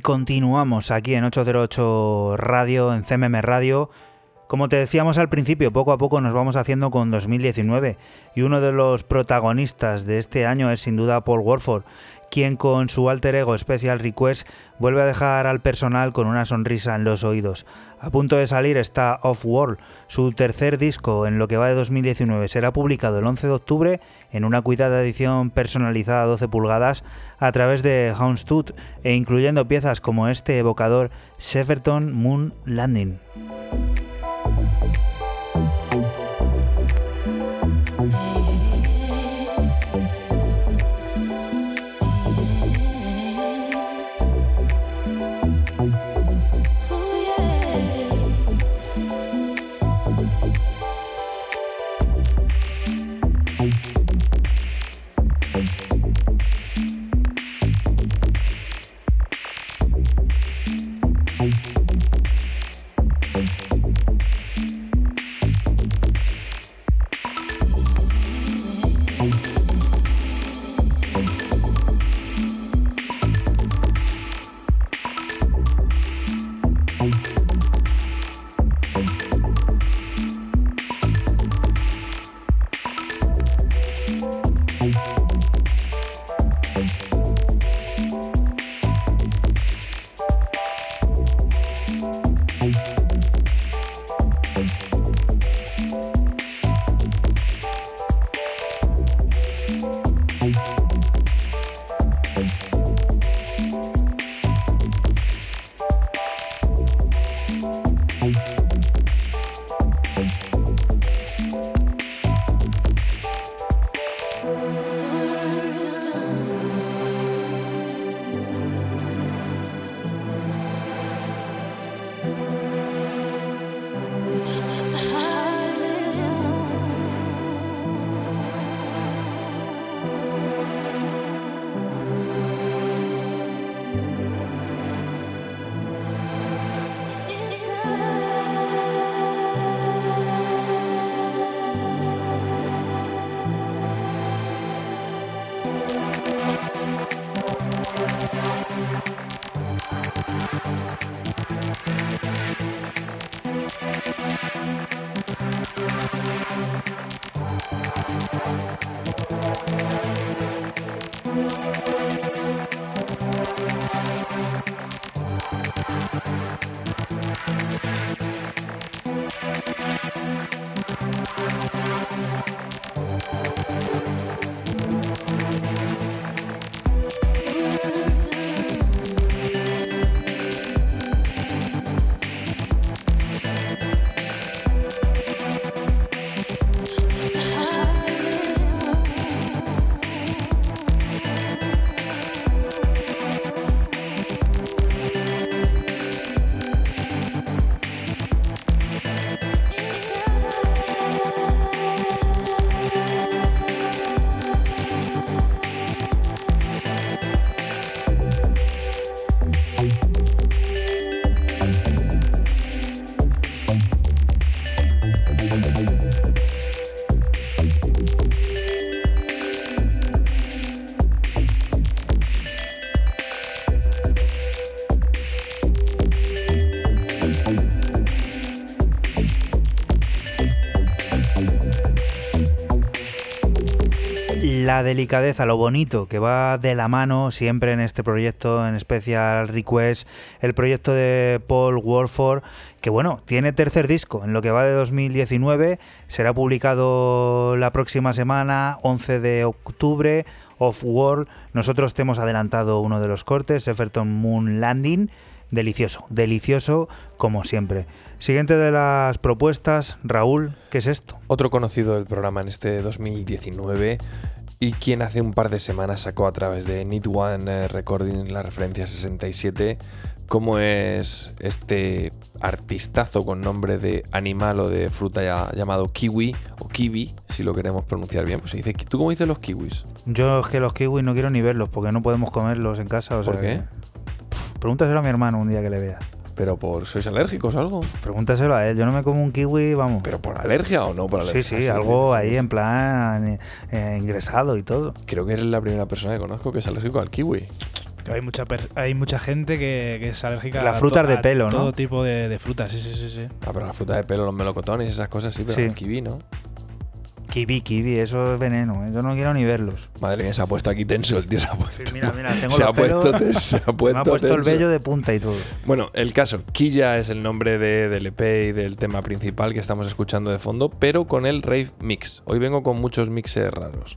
Continuamos aquí en 808 Radio, en CMM Radio. Como te decíamos al principio, poco a poco nos vamos haciendo con 2019 y uno de los protagonistas de este año es sin duda Paul Warford, quien con su alter ego Special Request vuelve a dejar al personal con una sonrisa en los oídos. A punto de salir está Off World, su tercer disco en lo que va de 2019. Será publicado el 11 de octubre en una cuidada edición personalizada a 12 pulgadas a través de Houndstooth e incluyendo piezas como este evocador Shepperton Moon Landing. Delicadeza, lo bonito que va de la mano siempre en este proyecto, en Special Request, el proyecto de Paul Warford, que bueno, tiene tercer disco en lo que va de 2019, será publicado la próxima semana, 11 de octubre, Off World. Nosotros te hemos adelantado uno de los cortes, Efferton Moon Landing, delicioso, delicioso como siempre. Siguiente de las propuestas, Raúl, ¿qué es esto? Otro conocido del programa en este 2019 y quien hace un par de semanas sacó a través de Need One eh, Recording la referencia 67, como es este artistazo con nombre de animal o de fruta ya- llamado kiwi o kiwi, si lo queremos pronunciar bien. Pues se dice, ¿tú cómo dices los kiwis? Yo es que los kiwis no quiero ni verlos porque no podemos comerlos en casa. O ¿Por sea qué? que- Pff, Pregúntaselo a mi hermano un día que le vea. ¿Pero por sois alérgicos o algo? Pregúntaselo a él. Yo no me como un kiwi, vamos. ¿Pero por alergia o no por Sí, alergia? sí, algo ahí en plan eh, ingresado y todo. Creo que eres la primera persona que conozco que es alérgico al kiwi. Que hay mucha per- hay mucha gente que, que es alérgica Las a frutas to- de a pelo, ¿no? Todo tipo de, de frutas, sí, sí, sí, sí. Ah, pero la fruta de pelo, los melocotones y esas cosas sí, pero Sí. el kiwi no. Kiwi, kiwi, eso es veneno. ¿eh? Yo no quiero ni verlos. Madre mía, se ha puesto aquí tenso el tío. Se ha puesto, mira, mira, tengo se ha puesto, tenso, se ha puesto Me ha puesto el tenso. vello de punta y todo. Bueno, el caso, Killa es el nombre de, del EP y del tema principal que estamos escuchando de fondo, pero con el Rave Mix. Hoy vengo con muchos mixes raros.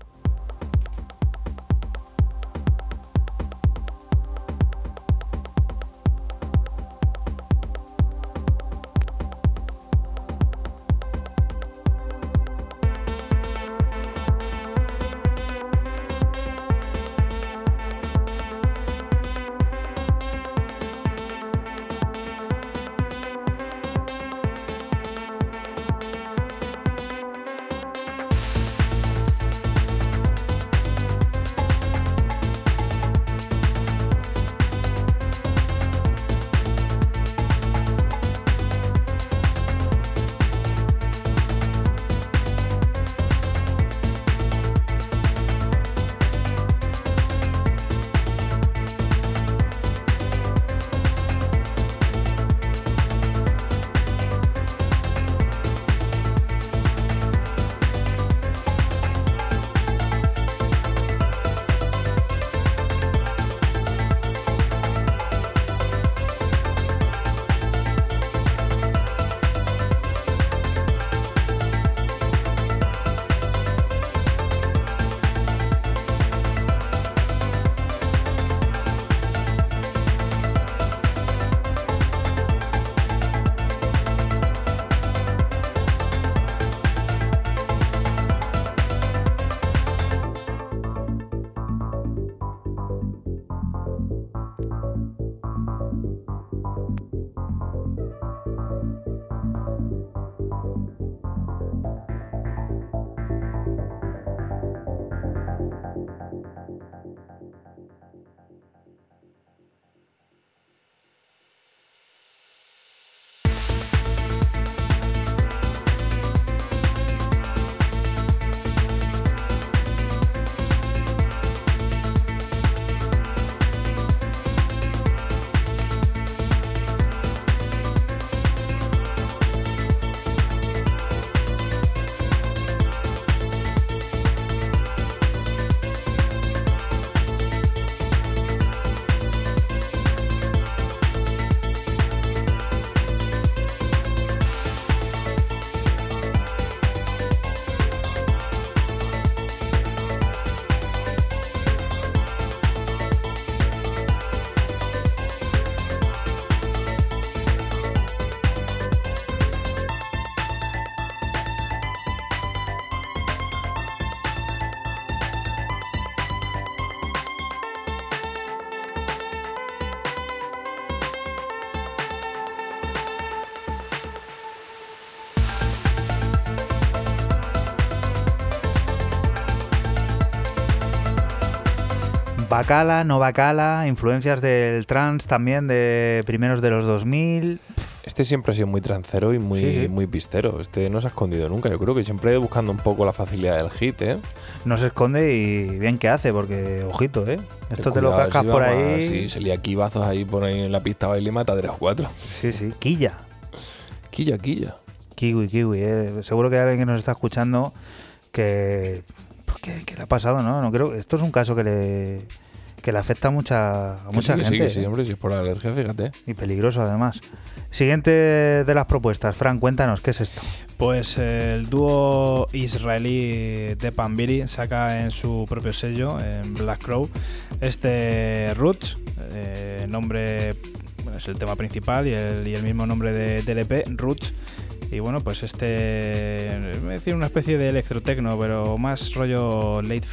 Bacala, no bacala, influencias del trance también de primeros de los 2000. Este siempre ha sido muy trancero y muy, Sí, muy pistero. Este no se ha escondido nunca. Yo creo que siempre buscando un poco la facilidad del hit, ¿eh? No se esconde y bien que hace, porque ojito, ¿eh? Esto te lo cascas si por ahí. Sí, se lía quibazos ahí por ahí en la pista baile y mata a 3 o 4. Sí, sí, quilla. Quilla, quilla. Kiwi, kiwi, ¿eh? Seguro que hay alguien que nos está escuchando que, que, que le ha pasado, ¿no? No creo. Esto es un caso que le que le afecta a mucha, a Que mucha sí, que gente. Sí, que sí, ¿eh? hombre, si es por la alergia, fíjate. Y peligroso además. Siguiente de las propuestas, Fran, cuéntanos, ¿qué es esto? Pues eh, el dúo israelí de Pambiri saca en su propio sello, en Black Crow, este Roots, eh, nombre, bueno, es el tema principal y el, y el mismo nombre de, del EP, Roots. Y bueno, pues este. A decir una especie de electrotecno, pero más rollo late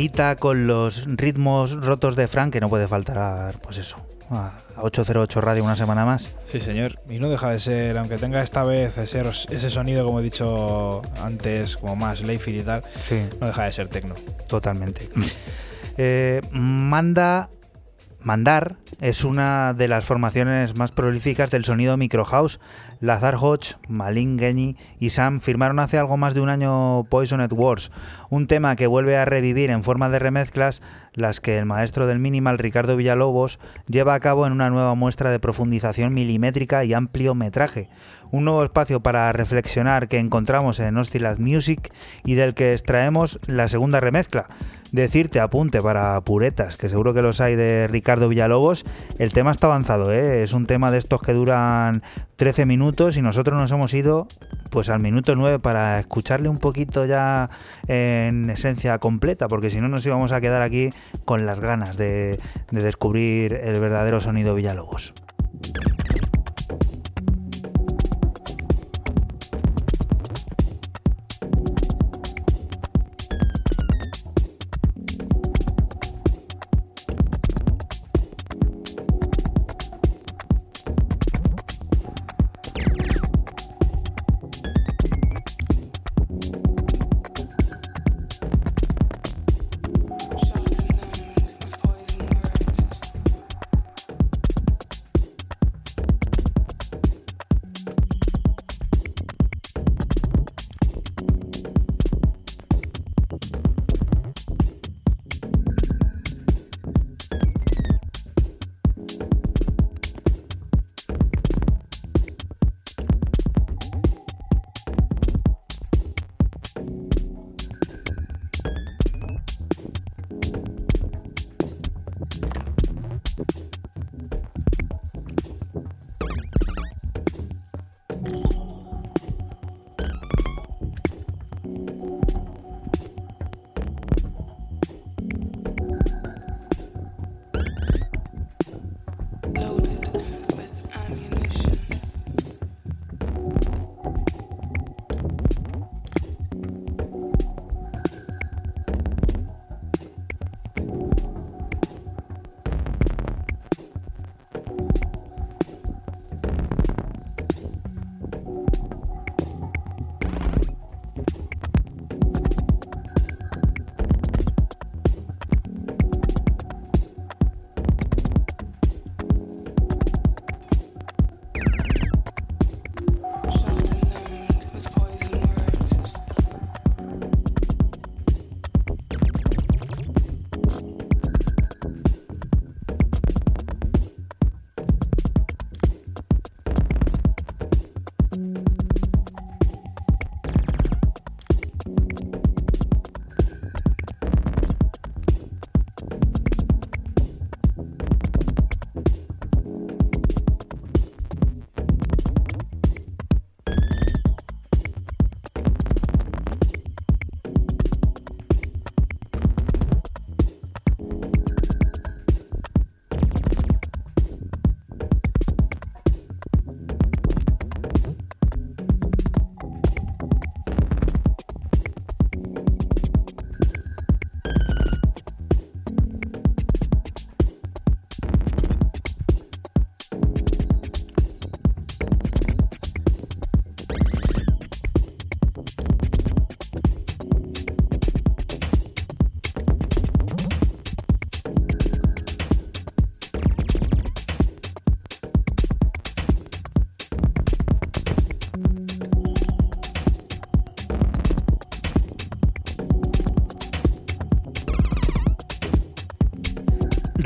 cita con los ritmos rotos de Frank, que no puede faltar, pues eso, a 808 Radio una semana más. Sí, señor. Y no deja de ser, aunque tenga esta vez ese, ese sonido, como he dicho antes, como más Layfield y tal, Sí, no deja de ser tecno. totalmente. Eh, manda Mandar es una de las formaciones más prolíficas del sonido micro house. Lazar Hodge, Malin Genyi y Sam firmaron hace algo más de un año Poisoned Wars, un tema que vuelve a revivir en forma de remezclas las que el maestro del minimal Ricardo Villalobos lleva a cabo en una nueva muestra de profundización milimétrica y amplio metraje. Un nuevo espacio para reflexionar que encontramos en Hostilas Music y del que extraemos la segunda remezcla. Decirte, apunte para puretas, que seguro que los hay de Ricardo Villalobos, el tema está avanzado, ¿eh? es un tema de estos que duran 13 minutos y nosotros nos hemos ido pues al minuto 9 para escucharle un poquito ya en esencia completa, porque si no nos íbamos a quedar aquí con las ganas de, de descubrir el verdadero sonido Villalobos.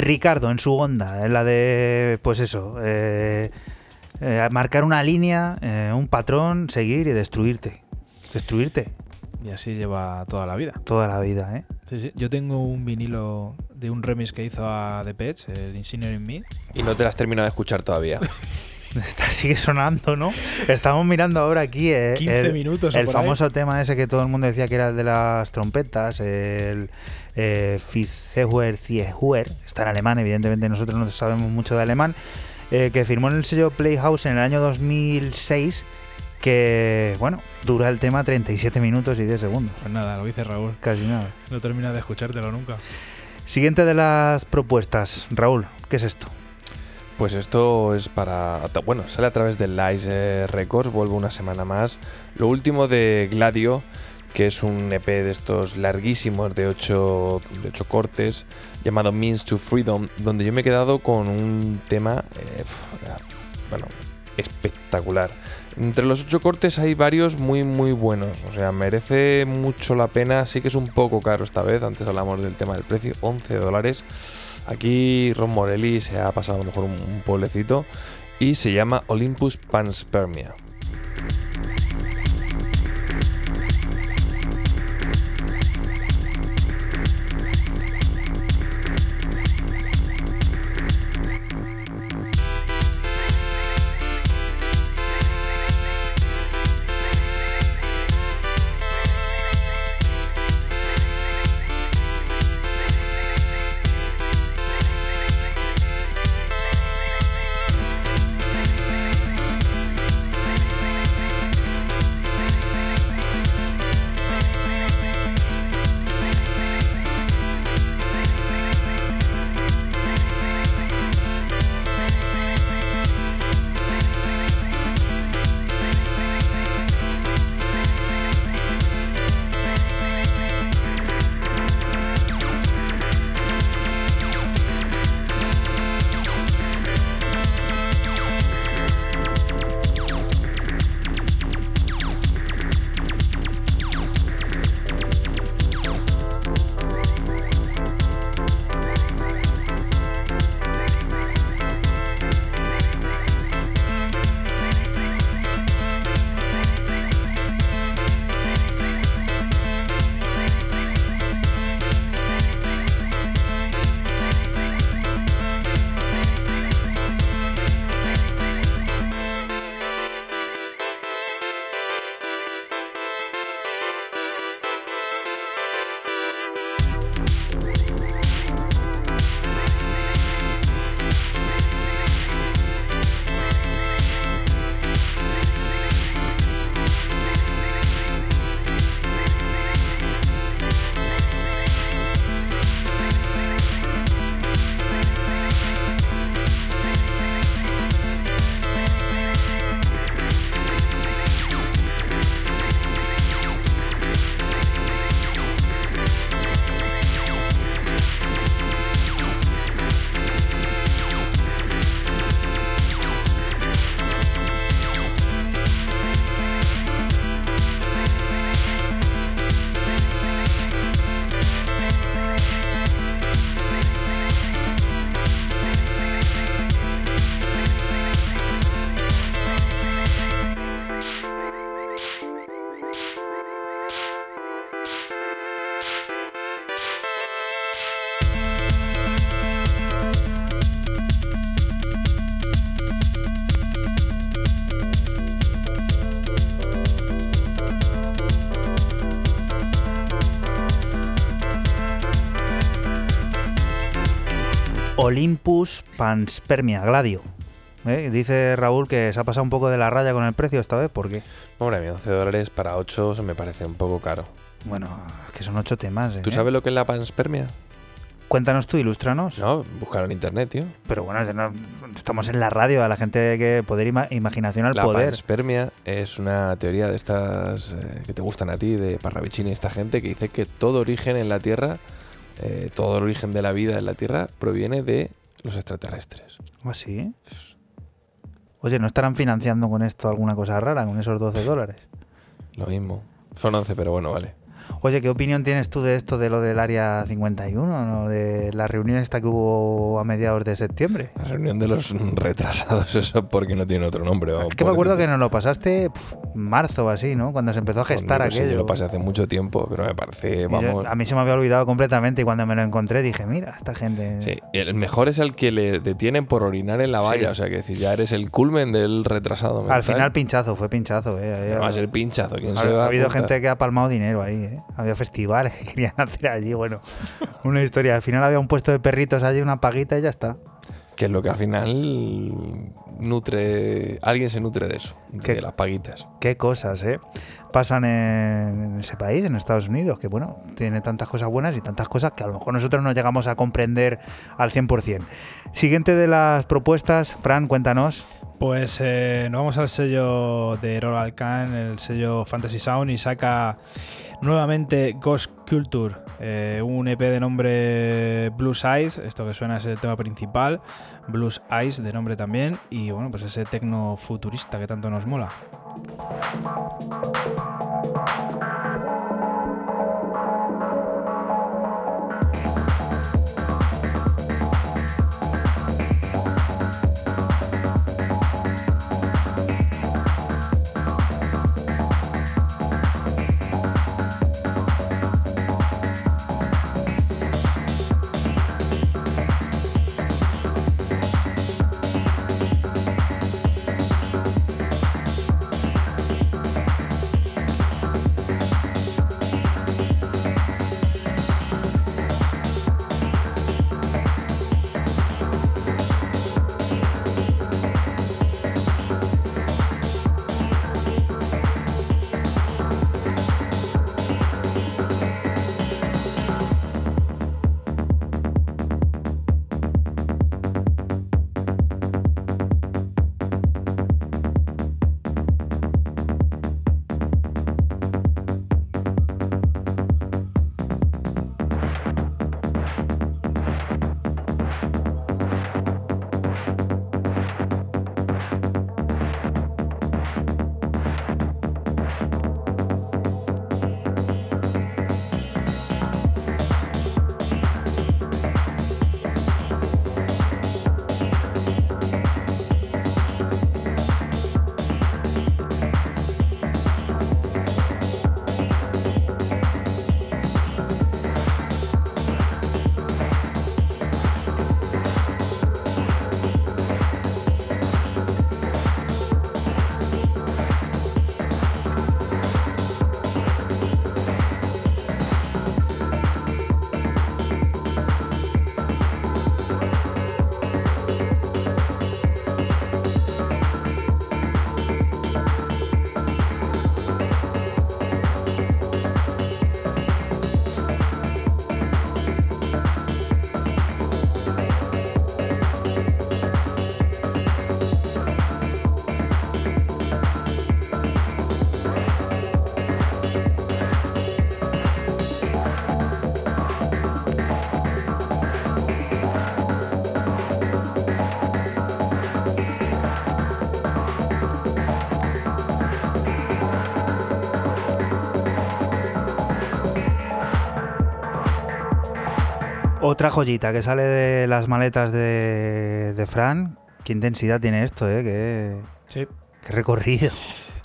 Ricardo en su onda, en la de, pues eso, eh, eh, marcar una línea, eh, un patrón, seguir y destruirte. Destruirte Y así lleva toda la vida. toda la vida, ¿eh? Sí, sí. Yo tengo un vinilo de un remix que hizo a The Pets, el Insinuating Me. Y no te la has terminado de escuchar todavía. Está, sigue sonando, ¿no? Estamos mirando ahora aquí eh, 15 el, minutos el ahí. famoso tema ese que todo el mundo decía que era el de las trompetas, el eh, Fitzeuer Zieheuer, está en alemán, evidentemente nosotros no sabemos mucho de alemán, eh, que firmó en el sello Playhouse en el año 2006, que, bueno, dura el tema 37 minutos y 10 segundos, Pues nada, lo dice Raúl. casi nada. No termina de escuchártelo nunca. Siguiente de las propuestas, Raúl, ¿qué es esto? Pues esto es para. Bueno, sale a través de Lice Records, vuelve una semana más. Lo último de Gladio, que es un EP de estos larguísimos de 8 de ocho cortes, llamado Means to Freedom, donde yo me he quedado con un tema. eh, bueno, espectacular. Entre los ocho cortes hay varios muy muy buenos, o sea, merece mucho la pena, sí que es un poco caro esta vez, antes hablamos del tema del precio, 11 dólares. Aquí Ron Morelli se ha pasado a lo mejor un, pueblecito y se llama Olympus Panspermia. Olympus Panspermia, Gladio. ¿Eh? Dice Raúl que se ha pasado un poco de la raya con el precio esta vez, ¿por qué? Hombre, a mí 11 dólares para 8 se me parece un poco caro. Bueno, es que son ocho temas. ¿eh? ¿Tú sabes lo que es la panspermia? Cuéntanos tú, ilústranos. No, buscar en internet, tío. Pero bueno, estamos en la radio, a la gente que poder ima- imaginación al La poder. panspermia es una teoría de estas eh, que te gustan a ti, de Parravicini y esta gente, que dice que todo origen en la Tierra, eh, todo el origen de la vida en la Tierra proviene de los extraterrestres. ¿O así? Oye, ¿no estarán financiando con esto alguna cosa rara, con esos 12 dólares? Lo mismo. Son 11, pero bueno, vale. Oye, ¿qué opinión tienes tú de esto de lo del Área 51, ¿no? de la reunión esta que hubo a mediados de septiembre? La reunión de los retrasados, eso porque no tiene otro nombre. Es que me acuerdo que nos lo pasaste pf, marzo o así, ¿no? Cuando se empezó a gestar Conmigo sí, aquello. yo lo pasé hace mucho tiempo, pero me parece, yo- vamos... a mí se me había olvidado completamente y cuando me lo encontré dije, mira, esta gente... Sí, el mejor es el que le detienen por orinar en la valla, Sí. o sea que decir, ya eres el culmen del retrasado. Al final pinchazo, fue pinchazo. Eh. No va a ser pinchazo, ¿quién Ha, se va ha habido apuntar? gente que ha palmado dinero ahí, ¿eh? Había festivales que querían hacer allí, bueno, una historia. Al final había un puesto de perritos allí, una paguita y ya está. Que es lo que al final nutre... Alguien se nutre de eso, ¿Qué? de las paguitas. Qué cosas, ¿eh? Pasan en, ese país, en Estados Unidos, que bueno, tiene tantas cosas buenas y tantas cosas que a lo mejor nosotros no llegamos a comprender al 100%. Siguiente de las propuestas, Fran, cuéntanos. Pues eh, nos vamos al sello de Roald Khan, el sello Fantasy Sound, y saca nuevamente Ghost Culture, eh, un EP de nombre Blues Eyes, esto que suena es el tema principal, Blues Eyes de nombre también, y bueno, pues ese tecno futurista que tanto nos mola. Otra joyita que sale de las maletas de, de Fran. Qué intensidad tiene esto, ¿eh? Qué, Sí. qué recorrido.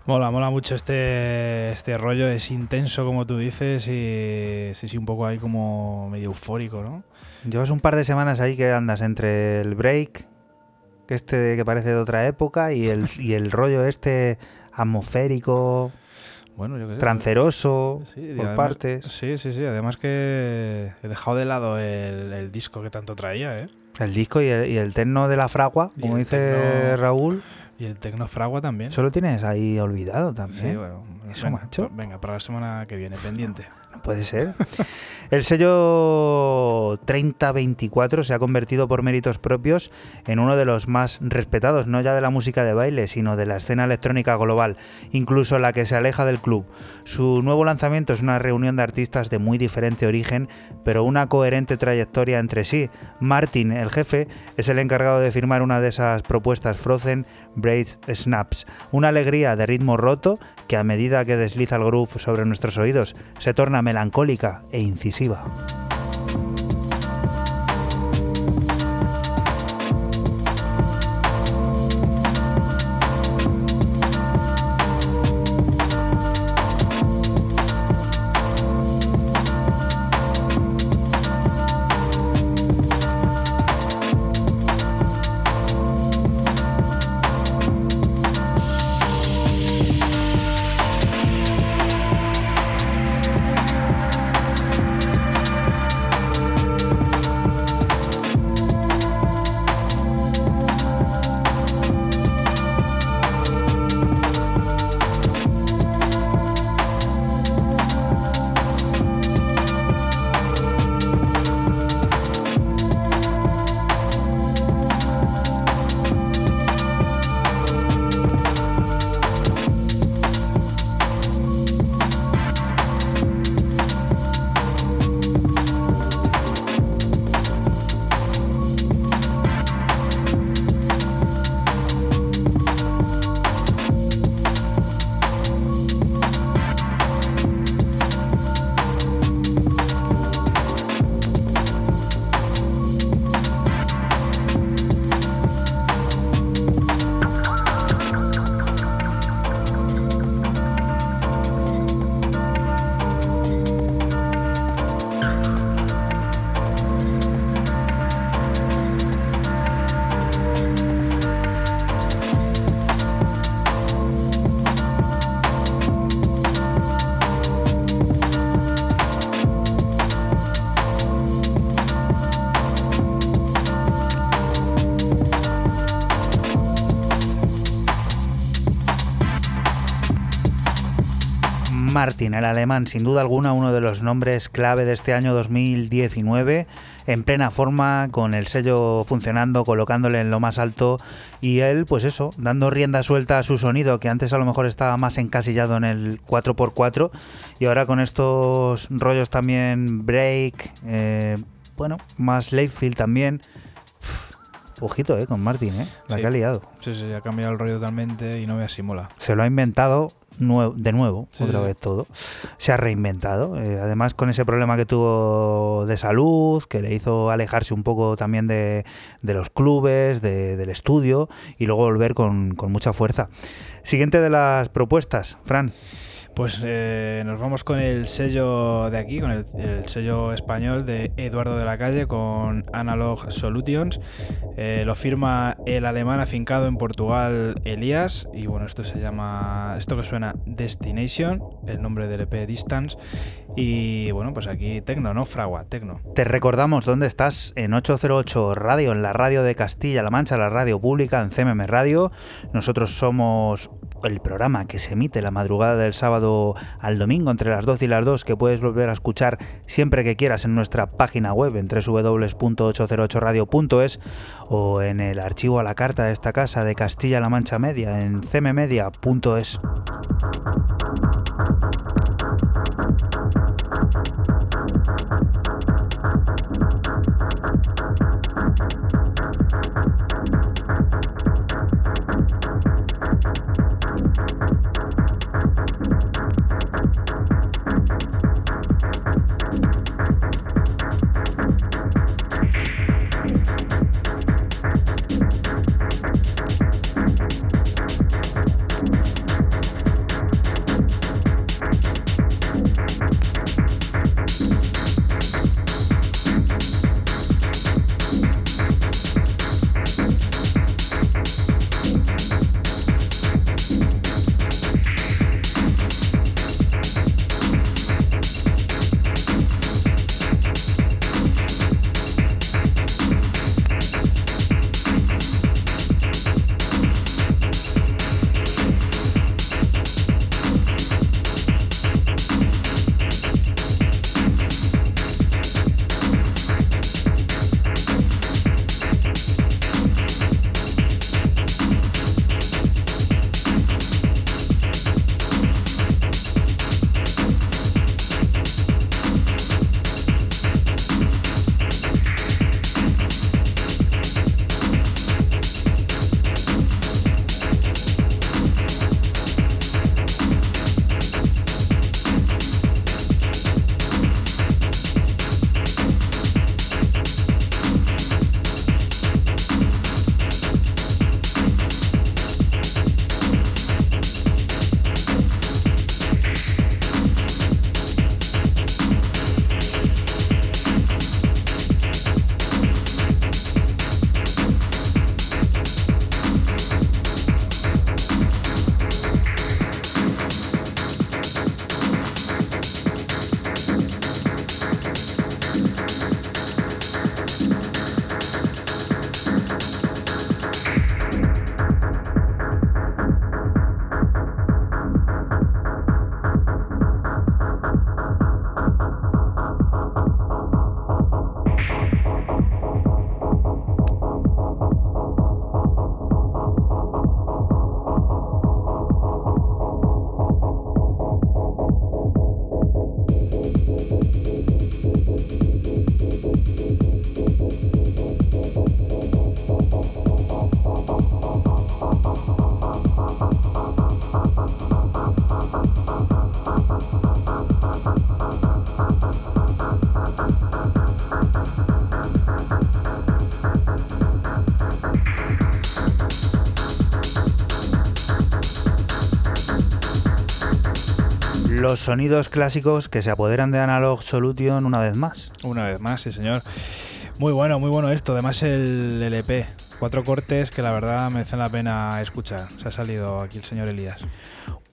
Mola, mola mucho este, este rollo, es intenso como tú dices y sí, sí, un poco ahí como medio eufórico, ¿no? Llevas un par de semanas ahí que andas entre el break, que este que parece de otra época, y el, y el rollo este atmosférico, Bueno, yo qué sé. tranceroso, Sí, por además- partes. Sí, sí, sí. Además que he dejado de lado el, el disco que tanto traía, ¿eh? El disco y el, y el techno de la fragua, como dice tecno- Raúl, Y el Tecno Fragua también. eso lo tienes ahí olvidado también. Sí, bueno. Eso, venga, macho. Venga, para la semana que viene, pendiente. No puede ser. El sello 3024 se ha convertido por méritos propios en uno de los más respetados, no ya de la música de baile, sino de la escena electrónica global, incluso la que se aleja del club. Su nuevo lanzamiento es una reunión de artistas de muy diferente origen, pero una coherente trayectoria entre sí. Martin, el jefe, es el encargado de firmar una de esas propuestas Frozen, Braid Snaps, una alegría de ritmo roto que a medida que desliza el groove sobre nuestros oídos se torna melancólica e incisiva. Martin, el alemán, sin duda alguna uno de los nombres clave de este año 2019, en plena forma, con el sello funcionando, colocándole en lo más alto y él, pues eso, dando rienda suelta a su sonido, que antes a lo mejor estaba más encasillado en el 4x4 y ahora con estos rollos también break, eh, bueno, más Layfield también. Ojito, eh, con Martin, eh, la Sí. que ha liado. Sí, sí, ha cambiado el rollo totalmente y no me asimula. se lo ha inventado de nuevo, Sí, otra vez todo. Se ha reinventado. eh, además, con ese problema que tuvo de salud, que le hizo alejarse un poco también de, de los clubes, de- del estudio, y luego volver con, con mucha fuerza. Siguiente de las propuestas, Fran. Pues eh, nos vamos con el sello de aquí, con el, el sello español de Eduardo de la Calle, con Analog Solutions. Eh, lo firma el alemán afincado en Portugal, Elías. Y bueno, esto se llama, esto que suena Destination, el nombre del EP Distance. Y bueno, pues aquí Tecno, ¿no? Fragua, Tecno. Te recordamos dónde estás en 808 Radio, en la radio de Castilla-La Mancha, la radio pública, en CMM Radio. Nosotros somos el programa que se emite la madrugada del sábado al domingo entre las 12 y las 2, que puedes volver a escuchar siempre que quieras en nuestra página web en www.808radio.es o en el archivo a la carta de esta casa de Castilla-La Mancha Media en cmmedia.es. Los sonidos clásicos que se apoderan de Analog Solution una vez más. Una vez más, sí, señor. Muy bueno, muy bueno esto. Además, el LP. Cuatro cortes que la verdad merecen la pena escuchar. Se ha salido aquí el señor Elías.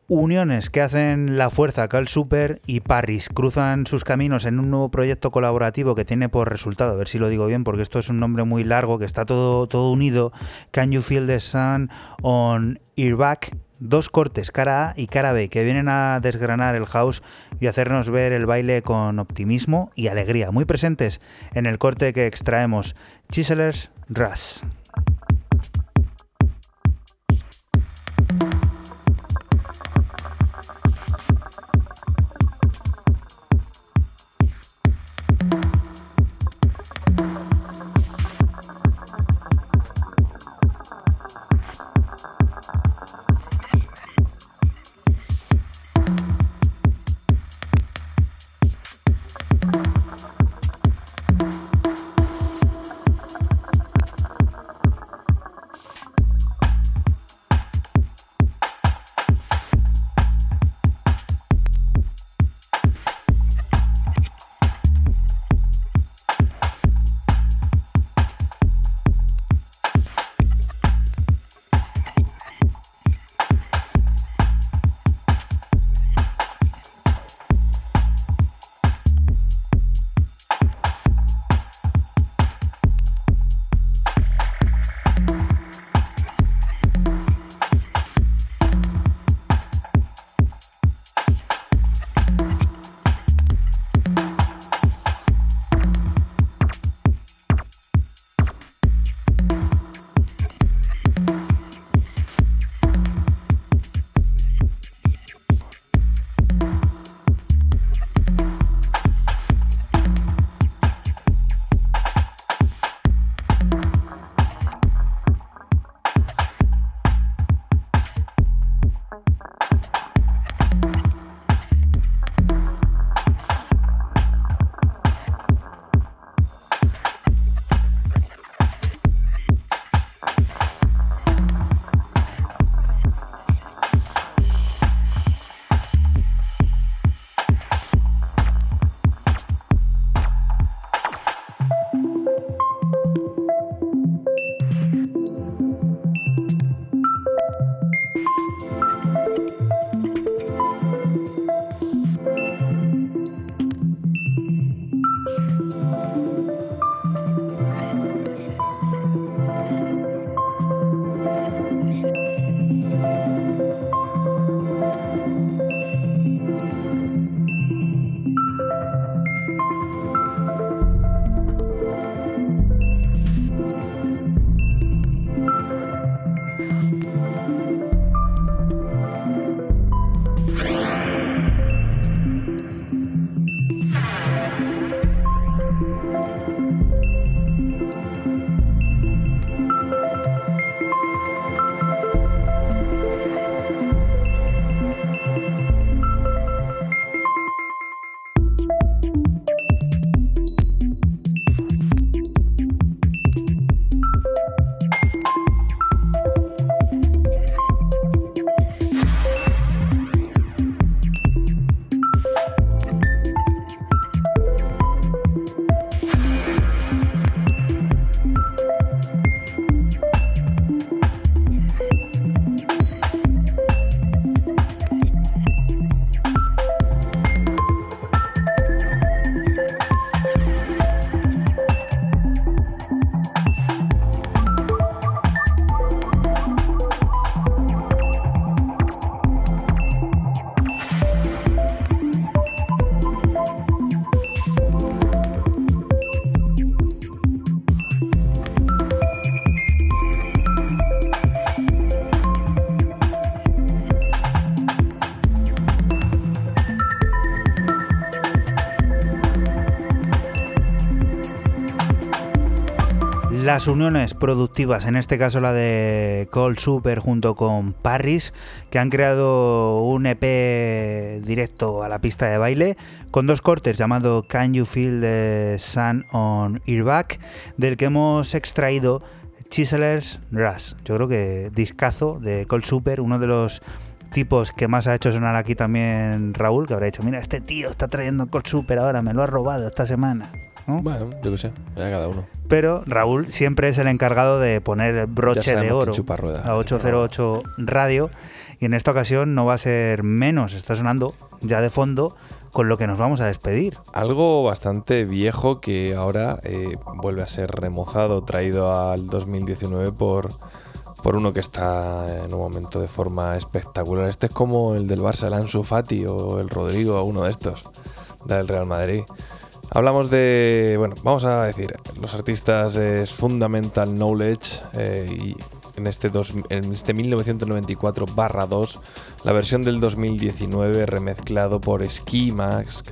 Uniones que hacen la fuerza Cal Super y Parris cruzan sus caminos en un nuevo proyecto colaborativo que tiene por resultado, a ver si lo digo bien, porque esto es un nombre muy largo, que está todo, todo unido. Can You Feel the Sun on Your Back? Dos cortes, cara A y cara B, que vienen a desgranar el house y hacernos ver el baile con optimismo y alegría, muy presentes en el corte que extraemos. Chiselers Rush. Las uniones productivas, en este caso la de Cold Super junto con Parris, que han creado un EP directo a la pista de baile con dos cortes llamado Can You Feel the Sun on Your del que hemos extraído Chiselers Rush. Yo creo que discazo de Cold Super, uno de los tipos que más ha hecho sonar aquí también Raúl, que habrá dicho, mira, este tío está trayendo Cold Super ahora, me lo ha robado esta semana. ¿No? Bueno, yo qué sé, ya cada uno. Pero Raúl siempre es el encargado de poner broche de oro rueda. a 808 Radio y en esta ocasión no va a ser menos, está sonando ya de fondo con lo que nos vamos a despedir. Algo bastante viejo que ahora eh, vuelve a ser remozado, traído al 2019 por, por uno que está en un momento de forma espectacular. Este es como el del Barça, el Ansu Fati o el Rodrigo, uno de estos, del Real Madrid. Hablamos de, bueno, vamos a decir, los artistas es Fundamental Knowledge eh, y en este, dos, en este 1994 barra 2, la versión del 2019 remezclado por Ski Mask,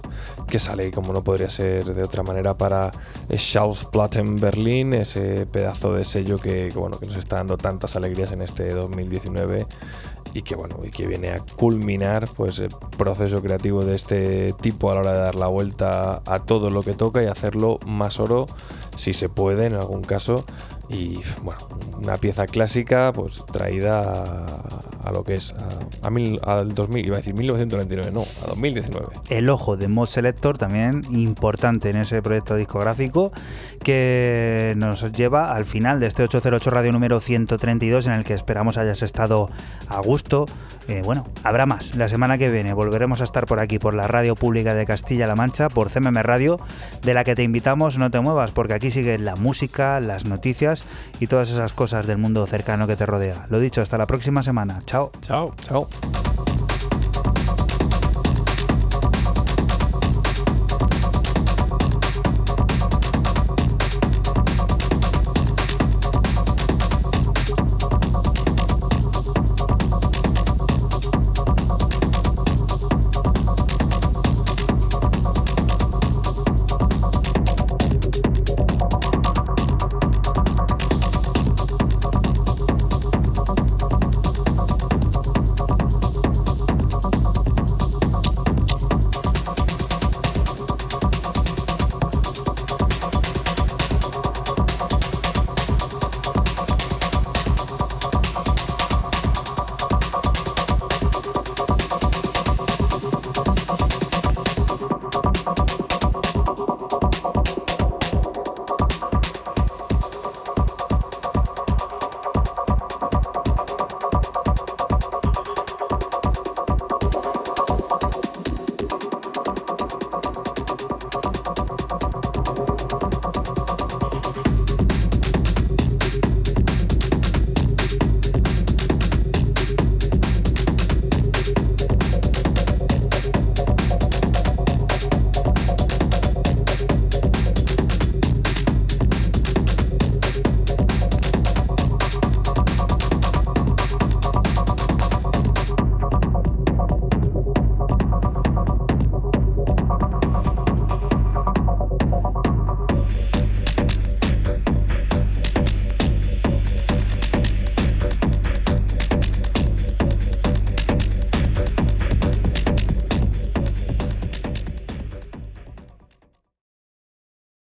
que sale como no podría ser de otra manera para Schallplatten Berlin, ese pedazo de sello que, bueno, que nos está dando tantas alegrías en este 2019 y que bueno y que viene a culminar pues el proceso creativo de este tipo a la hora de dar la vuelta a todo lo que toca y hacerlo más oro si se puede en algún caso y bueno una pieza clásica pues traída a, lo que es a mil, al 2000 iba a decir 1999 no a 2019 El ojo de Mod Selector también importante en ese proyecto discográfico que nos lleva al final de este 808 radio número 132 en el que esperamos hayas estado a gusto. Eh, bueno, habrá más. La semana que viene volveremos a estar por aquí, por la radio pública de Castilla-La Mancha, por CMM Radio, de la que te invitamos, no te muevas, porque aquí sigue la música, las noticias y todas esas cosas del mundo cercano que te rodea. Lo dicho, hasta la próxima semana. Chao. Chao. chao